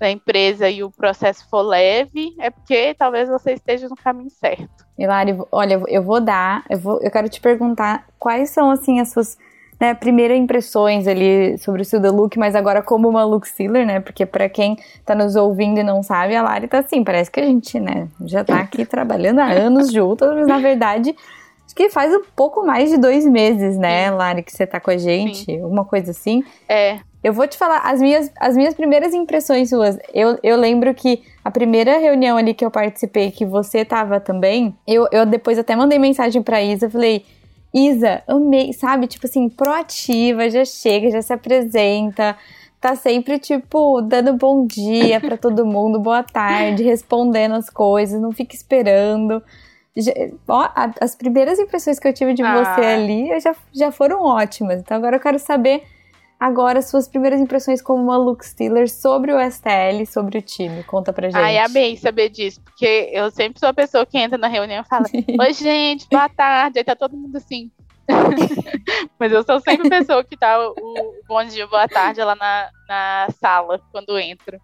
na empresa e o processo for leve, é porque talvez você esteja no caminho certo.
Hilari, olha, eu vou dar, eu, vou, eu quero te perguntar quais são assim as suas né, primeira impressões ali sobre o Silda Look, mas agora como uma look sealer, né? Porque para quem tá nos ouvindo e não sabe, a Lari tá assim, parece que a gente, né, já tá aqui (laughs) trabalhando há anos juntas, mas na verdade acho que faz um pouco mais de dois meses, né, Sim. Lari, que você tá com a gente, Sim. alguma coisa assim.
É.
Eu vou te falar, as minhas, as minhas primeiras impressões suas, eu, eu lembro que a primeira reunião ali que eu participei, que você tava também, eu, eu depois até mandei mensagem pra Isa, falei, Isa, amei, sabe? Tipo assim, proativa, já chega, já se apresenta, tá sempre, tipo, dando bom dia para (laughs) todo mundo, boa tarde, respondendo as coisas, não fica esperando. Já, ó, as primeiras impressões que eu tive de ah. você ali já, já foram ótimas. Então agora eu quero saber agora suas primeiras impressões como uma look stealer sobre o STL, sobre o time. Conta pra gente.
Ai, amei saber disso, porque eu sempre sou a pessoa que entra na reunião e fala: (laughs) Oi, gente, boa tarde. Aí tá todo mundo assim. (laughs) Mas eu sou sempre a pessoa que tá o, o bom dia, boa tarde lá na, na sala quando entro.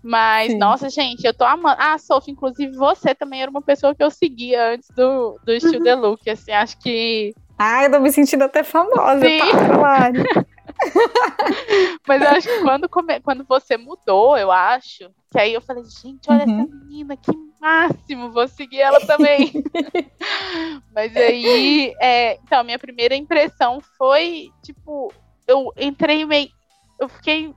Mas, Sim. nossa, gente, eu tô amando. Ah, Sophie, inclusive você também era uma pessoa que eu seguia antes do, do estilo The Look, assim, acho que.
Ai, eu tô me sentindo até famosa, Sim. tá, (laughs) (laughs)
Mas eu acho que quando, come... quando você mudou, eu acho, que aí eu falei, gente, olha uhum. essa menina, que máximo, vou seguir ela também. (laughs) Mas aí, é... então, minha primeira impressão foi, tipo, eu entrei meio. Eu fiquei.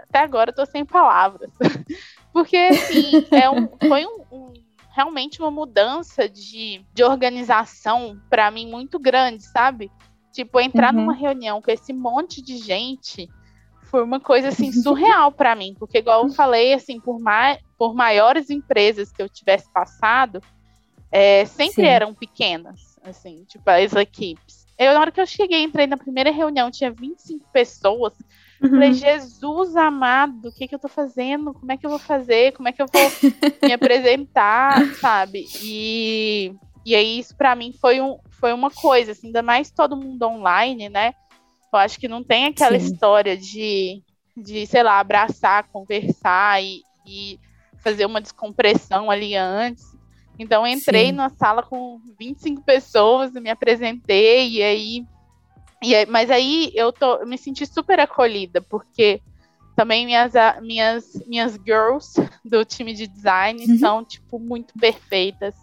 Até agora eu tô sem palavras. (laughs) Porque, assim, é um, foi um, um realmente uma mudança de, de organização para mim muito grande, sabe? Tipo, entrar uhum. numa reunião com esse monte de gente foi uma coisa assim (laughs) surreal para mim, porque igual eu falei, assim, por, mai por maiores empresas que eu tivesse passado, é, sempre Sim. eram pequenas, assim, tipo as equipes. Eu, na hora que eu cheguei, entrei na primeira reunião, tinha 25 pessoas. Uhum. Falei, Jesus amado, o que, que eu tô fazendo? Como é que eu vou fazer? Como é que eu vou me (laughs) apresentar, sabe? E, e aí, isso para mim foi, um, foi uma coisa, assim, ainda mais todo mundo online, né? Eu acho que não tem aquela Sim. história de, de, sei lá, abraçar, conversar e, e fazer uma descompressão ali antes. Então, entrei Sim. na sala com 25 pessoas, me apresentei, e aí, e aí. Mas aí eu, tô, eu me senti super acolhida, porque também minhas, minhas, minhas girls do time de design uhum. são, tipo, muito perfeitas.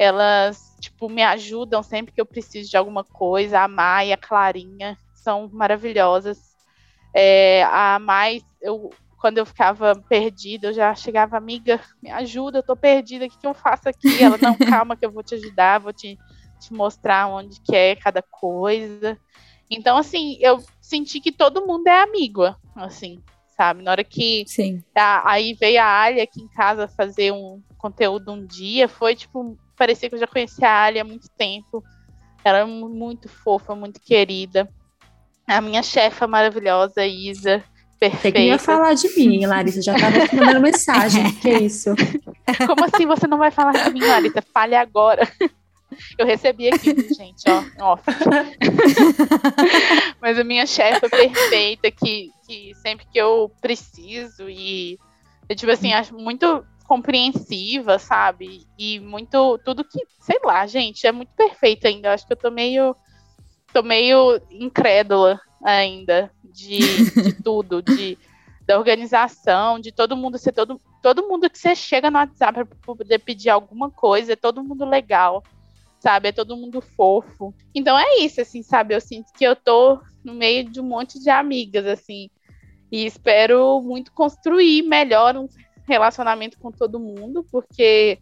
Elas, tipo, me ajudam sempre que eu preciso de alguma coisa. A Mai, a Clarinha, são maravilhosas. É, a mais, eu, quando eu ficava perdida, eu já chegava, amiga, me ajuda, eu tô perdida, o que, que eu faço aqui? Ela, não, (laughs) calma que eu vou te ajudar, vou te, te mostrar onde que é cada coisa. Então, assim, eu senti que todo mundo é amigo, assim, sabe? Na hora que
Sim.
A, aí veio a Alia aqui em casa fazer um conteúdo um dia, foi tipo, parecia que eu já conhecia a Alia há muito tempo. Ela é muito fofa, muito querida. A minha chefa maravilhosa, Isa, perfeita. Você
ia falar de mim, Larissa, já estava mandando mensagem, que é isso? (laughs)
Como assim você não vai falar de mim, Larissa? Fale agora. Eu recebi aqui, gente, ó, off. (laughs) Mas a minha chefe é perfeita, que, que sempre que eu preciso e, eu, tipo assim, acho muito compreensiva, sabe? E muito, tudo que, sei lá, gente, é muito perfeito ainda. Eu acho que eu tô meio tô meio incrédula ainda de, de (laughs) tudo, de da organização, de todo mundo ser todo, todo mundo que você chega no WhatsApp para poder pedir alguma coisa, é todo mundo legal, sabe? É todo mundo fofo. Então é isso, assim, sabe? Eu sinto que eu tô no meio de um monte de amigas, assim, e espero muito construir melhor um relacionamento com todo mundo, porque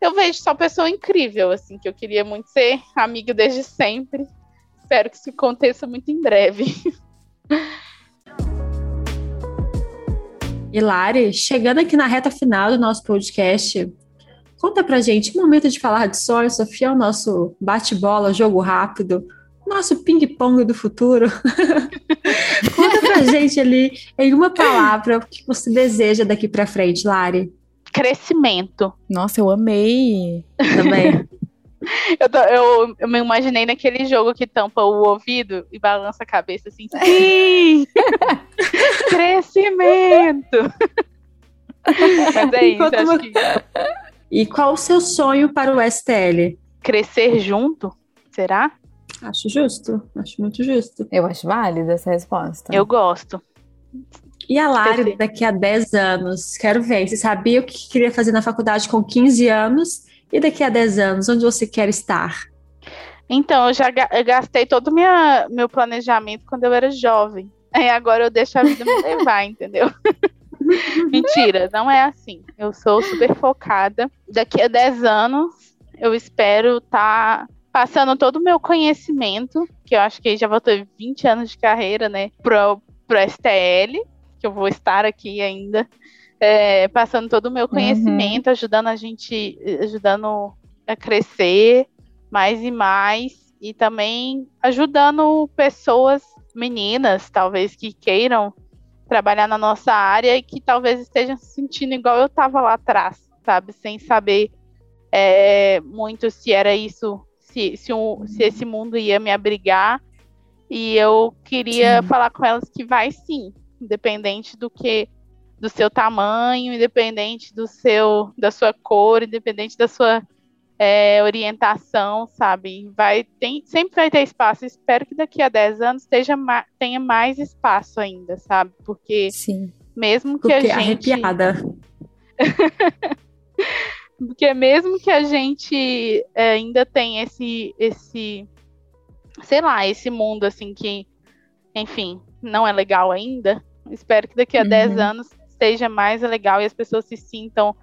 eu vejo só pessoa incrível, assim, que eu queria muito ser amiga desde sempre espero que isso aconteça muito em breve. (laughs)
Hilari, chegando aqui na reta final do nosso podcast, conta pra gente, momento de falar de sonho, Sofia, o nosso bate-bola, jogo rápido, nosso ping-pong do futuro. (laughs) conta pra gente ali, em uma palavra, o que você deseja daqui pra frente, Lari.
Crescimento.
Nossa, eu amei.
Também. (laughs)
Eu, tô, eu, eu, me imaginei naquele jogo que tampa o ouvido e balança a cabeça assim. (laughs) Sim! Crescimento! Mas é isso, acho que...
E qual o seu sonho para o STL?
Crescer junto? Será?
Acho justo, acho muito justo.
Eu acho válida essa resposta.
Eu gosto.
E a Lari, daqui a 10 anos, quero ver. Você sabia o que queria fazer na faculdade com 15 anos e daqui a 10 anos, onde você quer estar?
Então, eu já gastei todo o meu planejamento quando eu era jovem. E agora eu deixo a vida me levar, (laughs) entendeu? (laughs) Mentira, não é assim. Eu sou super focada. Daqui a 10 anos, eu espero estar tá passando todo o meu conhecimento, que eu acho que já vou ter 20 anos de carreira, né, pro, pro STL, que eu vou estar aqui ainda é, passando todo o meu conhecimento, uhum. ajudando a gente, ajudando a crescer mais e mais, e também ajudando pessoas, meninas, talvez, que queiram trabalhar na nossa área e que talvez estejam se sentindo igual eu estava lá atrás, sabe? Sem saber é, muito se era isso, se, se, um, se, esse mundo ia me abrigar. E eu queria sim. falar com elas que vai sim, independente do que do seu tamanho, independente do seu, da sua cor, independente da sua é, orientação, sabe? Vai, tem, sempre vai ter espaço. Espero que daqui a 10 anos esteja, tenha mais espaço ainda, sabe? Porque
Sim.
mesmo que Porque a gente.
Arrepiada. (laughs)
Porque mesmo que a gente é, ainda tem esse, esse, sei lá, esse mundo assim que, enfim, não é legal ainda. Espero que daqui a uhum. 10 anos seja mais legal e as pessoas se sintam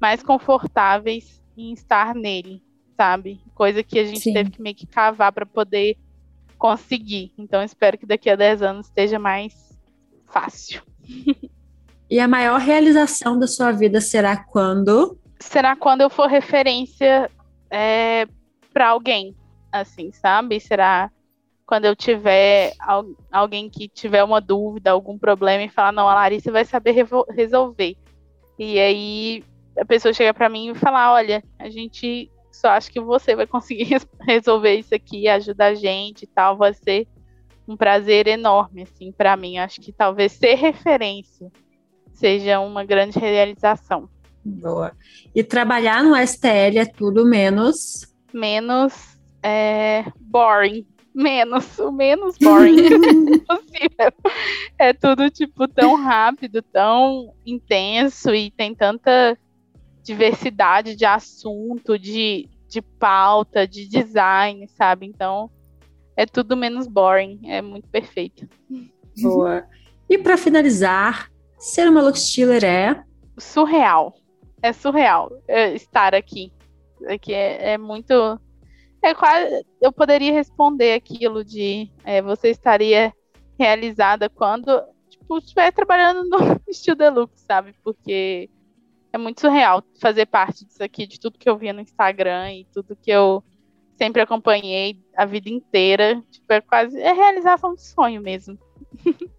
mais confortáveis em estar nele, sabe? Coisa que a gente Sim. teve que meio que cavar para poder conseguir. Então espero que daqui a 10 anos esteja mais fácil. (laughs)
E a maior realização da sua vida será quando?
Será quando eu for referência é, para alguém, assim, sabe? Será quando eu tiver alguém que tiver uma dúvida, algum problema e falar, não, a Larissa vai saber resolver. E aí a pessoa chega para mim e fala, olha, a gente só acha que você vai conseguir (laughs) resolver isso aqui, ajudar a gente e tal, vai ser um prazer enorme, assim, para mim. Acho que talvez ser referência seja uma grande realização.
Boa. E trabalhar no STL é tudo menos.
Menos é, boring. Menos, o menos boring (laughs) possível. É tudo, tipo, tão rápido, tão intenso e tem tanta diversidade de assunto, de, de pauta, de design, sabe? Então, é tudo menos boring, é muito perfeito.
Boa. E para finalizar, ser uma look stealer é
surreal. É surreal é, estar aqui. Aqui é, é, muito. É quase. Eu poderia responder aquilo de é, você estaria realizada quando tipo, estiver trabalhando no (laughs) estilo deluxe, sabe? Porque é muito surreal fazer parte disso aqui, de tudo que eu via no Instagram e tudo que eu sempre acompanhei a vida inteira. Tipo, é quase. É realização de sonho mesmo. (laughs)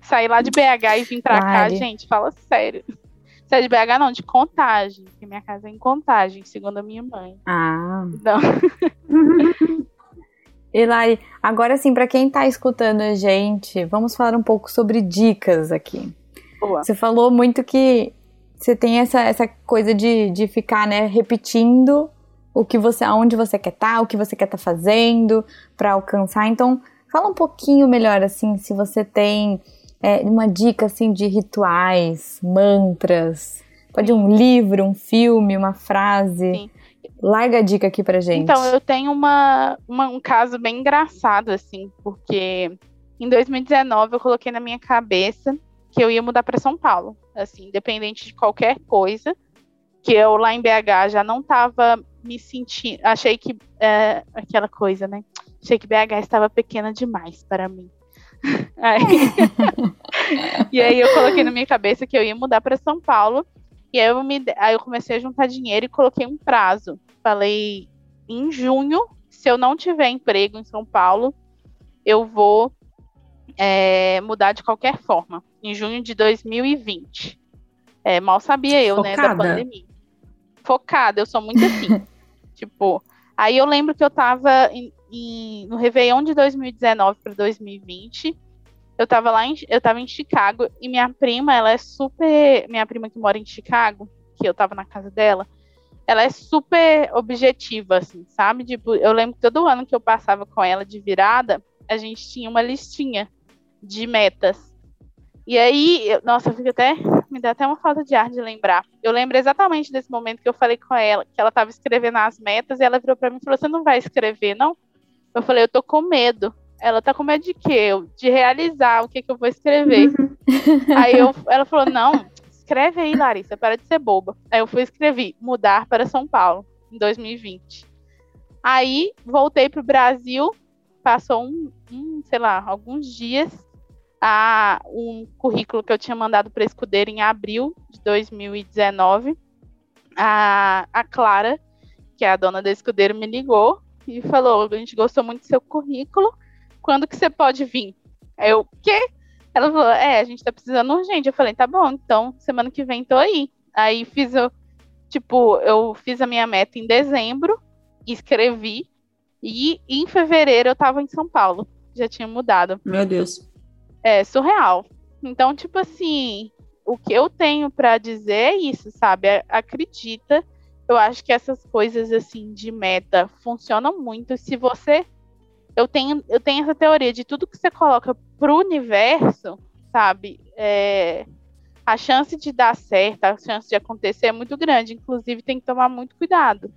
Sair lá de BH e vir pra cá, gente, fala sério. Se é de BH, não, de contagem. Porque minha casa é em contagem, segundo a minha mãe.
Ah.
Então. (laughs)
Elai, agora sim, para quem tá escutando a gente, vamos falar um pouco sobre dicas aqui.
Boa.
Você falou muito que você tem essa, essa coisa de, de ficar, né, repetindo o que você, aonde você quer estar, tá, o que você quer estar tá fazendo para alcançar. Então, fala um pouquinho melhor, assim, se você tem é, uma dica, assim, de rituais, mantras. Pode um livro, um filme, uma frase. Sim. Larga a dica aqui pra gente.
Então, eu tenho uma, uma, um caso bem engraçado, assim, porque em 2019 eu coloquei na minha cabeça que eu ia mudar para São Paulo, assim, independente de qualquer coisa, que eu lá em BH já não estava me sentindo, achei que é, aquela coisa, né? Achei que BH estava pequena demais para mim. Aí, (laughs) e aí eu coloquei na minha cabeça que eu ia mudar para São Paulo. E aí eu, me, aí eu comecei a juntar dinheiro e coloquei um prazo. Falei, em junho, se eu não tiver emprego em São Paulo, eu vou é, mudar de qualquer forma em junho de 2020. É, mal sabia eu, Focada. né, da pandemia. Focada, eu sou muito assim. (laughs) tipo, aí eu lembro que eu tava em, em, no Réveillon de 2019 para 2020. Eu tava lá em, eu tava em Chicago e minha prima, ela é super, minha prima que mora em Chicago, que eu tava na casa dela, ela é super objetiva, assim, sabe? Tipo, eu lembro que todo ano que eu passava com ela de virada, a gente tinha uma listinha de metas. E aí, eu, nossa, eu fico até. Me dá até uma falta de ar de lembrar. Eu lembro exatamente desse momento que eu falei com ela, que ela estava escrevendo as metas, e ela virou para mim e falou: Você não vai escrever, não? Eu falei: Eu tô com medo. Ela tá com medo de quê? De realizar o que, que eu vou escrever. aí eu, (laughs) ela falou: Não, escreve aí, Larissa, para de ser boba. Aí eu fui escrever: Mudar para São Paulo, em 2020. Aí voltei pro Brasil, passou um, um sei lá, alguns dias a um currículo que eu tinha mandado para Escudeiro em abril de 2019. A, a Clara, que é a dona da Escudeiro, me ligou e falou: A gente gostou muito do seu currículo, quando que você pode vir? Aí eu, quê? Ela falou: É, a gente tá precisando urgente. Eu falei: Tá bom, então semana que vem tô aí. Aí fiz o. Tipo, eu fiz a minha meta em dezembro, escrevi, e em fevereiro eu tava em São Paulo. Já tinha mudado.
Meu Deus
é surreal. Então, tipo assim, o que eu tenho para dizer é isso, sabe? Acredita. Eu acho que essas coisas assim de meta funcionam muito se você eu tenho eu tenho essa teoria de tudo que você coloca pro universo, sabe? É, a chance de dar certo, a chance de acontecer é muito grande. Inclusive, tem que tomar muito cuidado.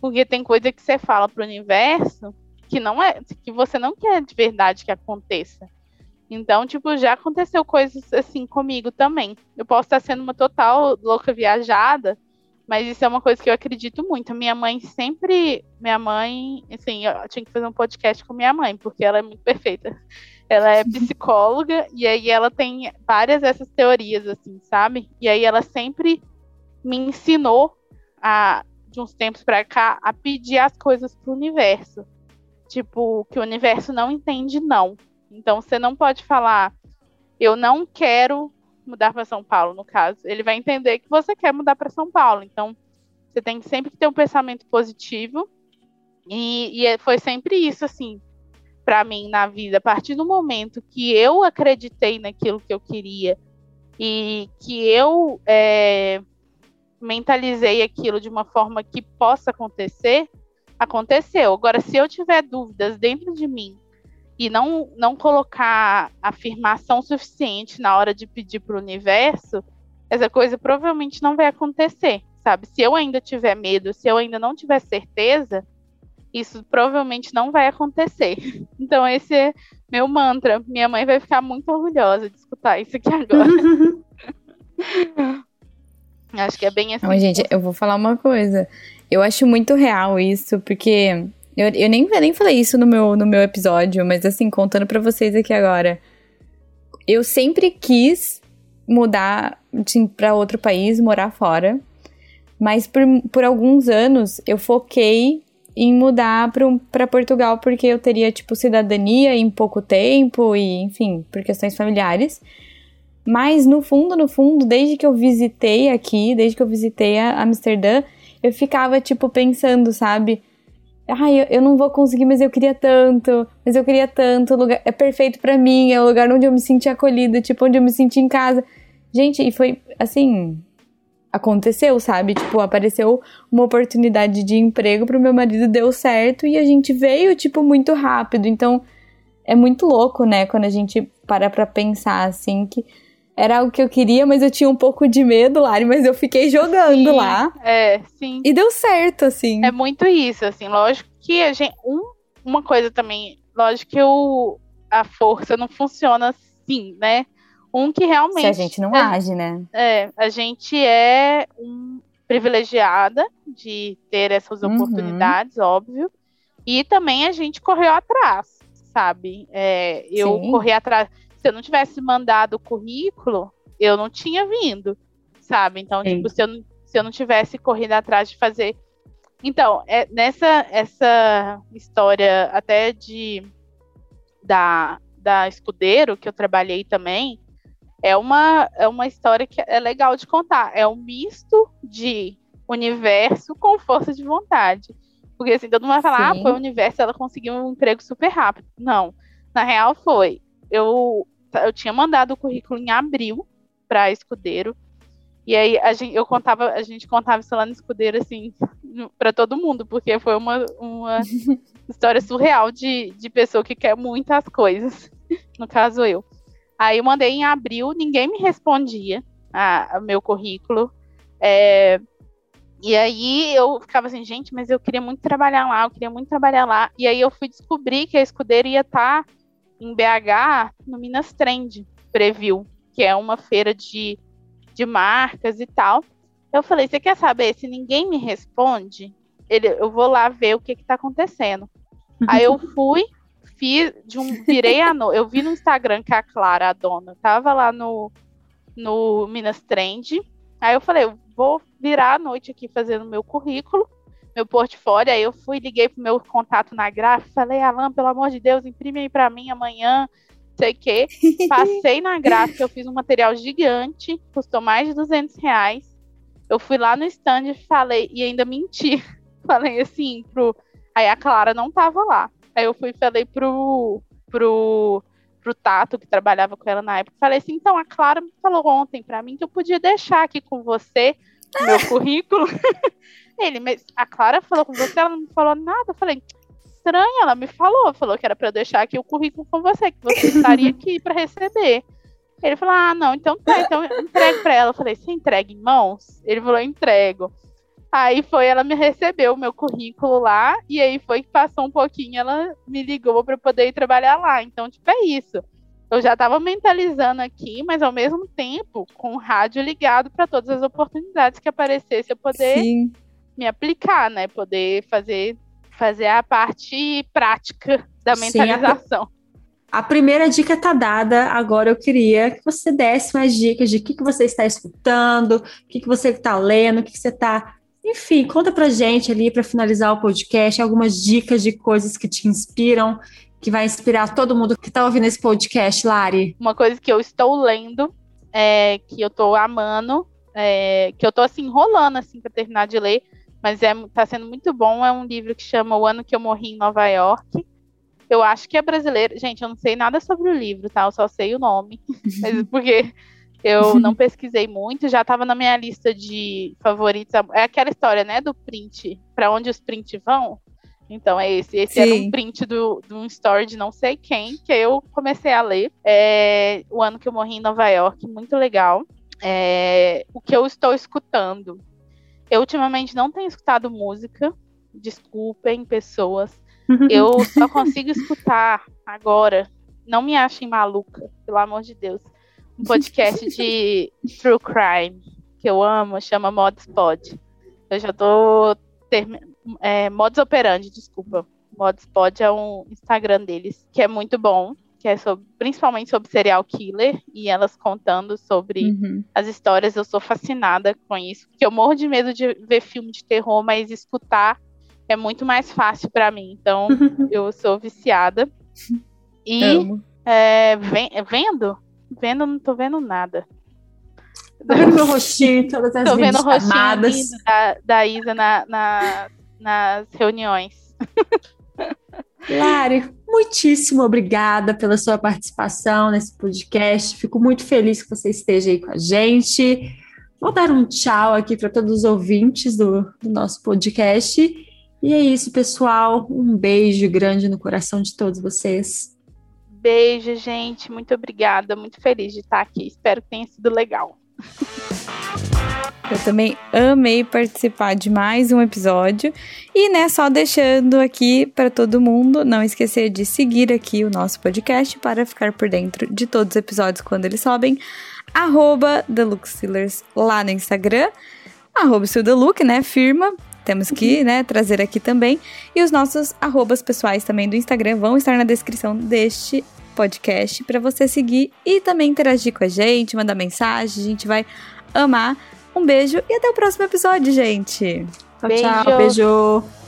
Porque tem coisa que você fala pro universo que não é, que você não quer de verdade que aconteça. Então, tipo, já aconteceu coisas assim comigo também. Eu posso estar sendo uma total louca viajada, Mas isso é uma coisa que eu acredito muito. Minha mãe sempre. Minha mãe. Assim, eu tinha que fazer um podcast com minha mãe, porque ela é muito perfeita. Ela é (laughs) psicóloga, e aí ela tem várias dessas teorias, assim, sabe? E aí ela sempre me ensinou, a, de uns tempos pra cá, a pedir as coisas pro universo. Tipo, que o universo não entende não. Então você não pode falar, eu não quero mudar para São Paulo, no caso. Ele vai entender que você quer mudar para São Paulo. Então, você tem que sempre ter um pensamento positivo. E, e é, foi sempre isso, assim, para mim na vida. A partir do momento que eu acreditei naquilo que eu queria e que eu é, mentalizei aquilo de uma forma que possa acontecer, aconteceu. Agora, se eu tiver dúvidas dentro de mim e não, não colocar afirmação suficiente na hora de pedir para o universo, essa coisa provavelmente não vai acontecer, sabe? Se eu ainda tiver medo, se eu ainda não tiver certeza, isso provavelmente não vai acontecer. (laughs) Então, esse é meu mantra. Minha mãe vai ficar muito orgulhosa de escutar isso aqui agora. (laughs) Acho que é bem assim.
Não, gente, eu vou falar uma coisa. Eu acho muito real isso, porque eu, eu nem, eu nem falei isso no meu, no meu episódio, mas assim, contando para vocês aqui agora. Eu sempre quis mudar para outro país, morar fora. Mas por, por alguns anos eu foquei em mudar para Portugal porque eu teria, tipo, cidadania em pouco tempo e, enfim, por questões familiares. Mas no fundo, no fundo, desde que eu visitei aqui, desde que eu visitei a Amsterdã, eu ficava, tipo, pensando, sabe? Ai, eu, eu não vou conseguir, mas eu queria tanto, mas eu queria tanto, o lugar é perfeito para mim, é o lugar onde eu me senti acolhida, tipo, onde eu me senti em casa. Gente, e foi assim, aconteceu, sabe? Tipo, apareceu uma oportunidade de emprego pro meu marido, deu certo e a gente veio, tipo, muito rápido. Então, é muito louco, né, quando a gente para pra pensar, assim, que era algo que eu queria, mas eu tinha um pouco de medo, Lari, mas eu fiquei jogando
sim,
lá.
É, sim.
E deu certo, assim.
É muito isso, assim, lógico que a gente. Um, uma coisa também, lógico que o, a força não funciona assim, né? Um que realmente. Se
a gente não é, age, né?
É, a gente é um, privilegiada de ter essas uhum. oportunidades, óbvio. E também a gente correu atrás, sabe? É, eu Sim. corri atrás se eu não tivesse mandado o currículo, eu não tinha vindo, sabe? Então, Sim. tipo, se eu, não, se eu não tivesse corrido atrás de fazer. Então, é, nessa essa história até de da, da Escudeiro, que eu trabalhei também, é uma, é uma história que é legal de contar. É um misto de universo com força de vontade. Porque assim, todo mundo vai falar, ah, Sim. ah, foi o universo, ela conseguiu um emprego super rápido. Não. Na real foi. Eu eu tinha mandado o currículo em abril para Escudeiro. E aí a gente, eu contava, a gente contava isso lá no Escudeiro, assim, para todo mundo, porque foi uma, uma (laughs) história surreal de, de pessoa que quer muitas coisas. (laughs) No caso, eu. Aí eu mandei em abril, ninguém me respondia a, a meu currículo. É, e aí eu ficava assim, gente, mas eu queria muito trabalhar lá, eu queria muito trabalhar lá. E aí eu fui descobrir que a escudeira ia estar tá em BH, no Minas Trend Preview, que é uma feira de, de marcas e tal. Eu falei, você quer saber? Se ninguém me responde, ele, eu vou lá ver o que está acontecendo. (laughs) Aí eu fui, fiz, de um, virei a no, eu vi no Instagram que a Clara, a dona, tava lá no, no Minas Trend. Aí eu falei, eu vou virar a noite aqui fazendo meu currículo meu portfólio. Aí eu fui, liguei pro meu contato na gráfica, falei, Alan, pelo amor de Deus, imprime aí pra mim amanhã, sei o quê. (laughs) Passei na gráfica, eu fiz um material gigante, custou mais de 200 reais. Eu fui lá no stand e falei, e ainda menti. (laughs) Falei assim pro. Aí a Clara não tava lá. Aí eu fui e falei pro, pro, pro Tato, que trabalhava com ela na época. Falei assim: então, a Clara me falou ontem para mim que eu podia deixar aqui com você meu currículo. (laughs) Ele, mas a Clara falou com você, ela não falou nada. Eu falei, estranho, ela me falou, falou que era para eu deixar aqui o currículo com você, que você estaria aqui para receber. Ele falou, ah, não, então tá, então entregue para ela. Eu falei, você entrega em mãos? Ele falou, entrego. Aí foi, ela me recebeu o meu currículo lá, e aí foi que passou um pouquinho, ela me ligou para poder ir trabalhar lá. Então, tipo, é isso. eu já estava mentalizando aqui, mas ao mesmo tempo com o rádio ligado para todas as oportunidades que aparecesse eu poder Sim. Me aplicar, né? Poder fazer fazer a parte prática da mentalização. Sim,
a, a, primeira dica está dada. Agora eu queria que você desse mais dicas de o que, que você está escutando, o que, que você está lendo, o que, que você está enfim, conta pra gente ali para finalizar o podcast algumas dicas de coisas que te inspiram, que vai inspirar todo mundo que tá ouvindo esse podcast, Lari.
Uma coisa que eu estou lendo, é, que eu tô amando, é, que eu tô assim enrolando assim para terminar de ler, mas é tá sendo muito bom, é um livro que chama O Ano que eu morri em Nova York. Eu acho que é brasileiro. Gente, eu não sei nada sobre o livro, tá? Eu só sei o nome. (laughs) mas porque eu não pesquisei muito, já estava na minha lista de favoritos. É aquela história, né, do print, para onde os prints vão. Então é esse. Esse Sim. era um print do, de um story de não sei quem, que eu comecei a ler. É, o ano que eu morri em Nova York, muito legal. É, o que eu estou escutando. Eu ultimamente não tenho escutado música. Desculpem, pessoas. Eu só consigo escutar agora. Não me achem maluca, pelo amor de Deus um podcast (laughs) de true crime que eu amo, chama Mods Pod. Eu já tô terminando. É, Mods Operandi, desculpa. Mods Pod é um Instagram deles que é muito bom, que é sobre, principalmente sobre serial killer e elas contando sobre uhum. as histórias. Eu sou fascinada com isso, porque eu morro de medo de ver filme de terror, mas escutar é muito mais fácil para mim. Então, (laughs) eu sou viciada. E é, vendo vendo, não tô vendo nada.
Tô vendo meu rostinho, todas as
Tô vendo o rostinho da, da Isa na, na, nas reuniões. (laughs)
Lari, muitíssimo obrigada pela sua participação nesse podcast. Fico muito feliz que você esteja aí com a gente. Vou dar um tchau aqui para todos os ouvintes do, do nosso podcast. E é isso, pessoal. Um beijo grande no coração de todos vocês.
Beijo, gente. Muito obrigada. Muito feliz de estar aqui. Espero que tenha sido legal.
Eu também amei participar de mais um episódio. E, né, só deixando aqui para todo mundo não esquecer de seguir aqui o nosso podcast para ficar por dentro de todos os episódios quando eles sobem. Arroba lá no Instagram. Arroba Look, né? Firma. Temos que, uhum. né, trazer aqui também. E os nossos arrobas pessoais também do Instagram vão estar na descrição deste podcast para você seguir e também interagir com a gente, mandar mensagem, a gente vai amar. Um beijo e até o próximo episódio, gente.
Tchau, beijo. tchau. Beijo.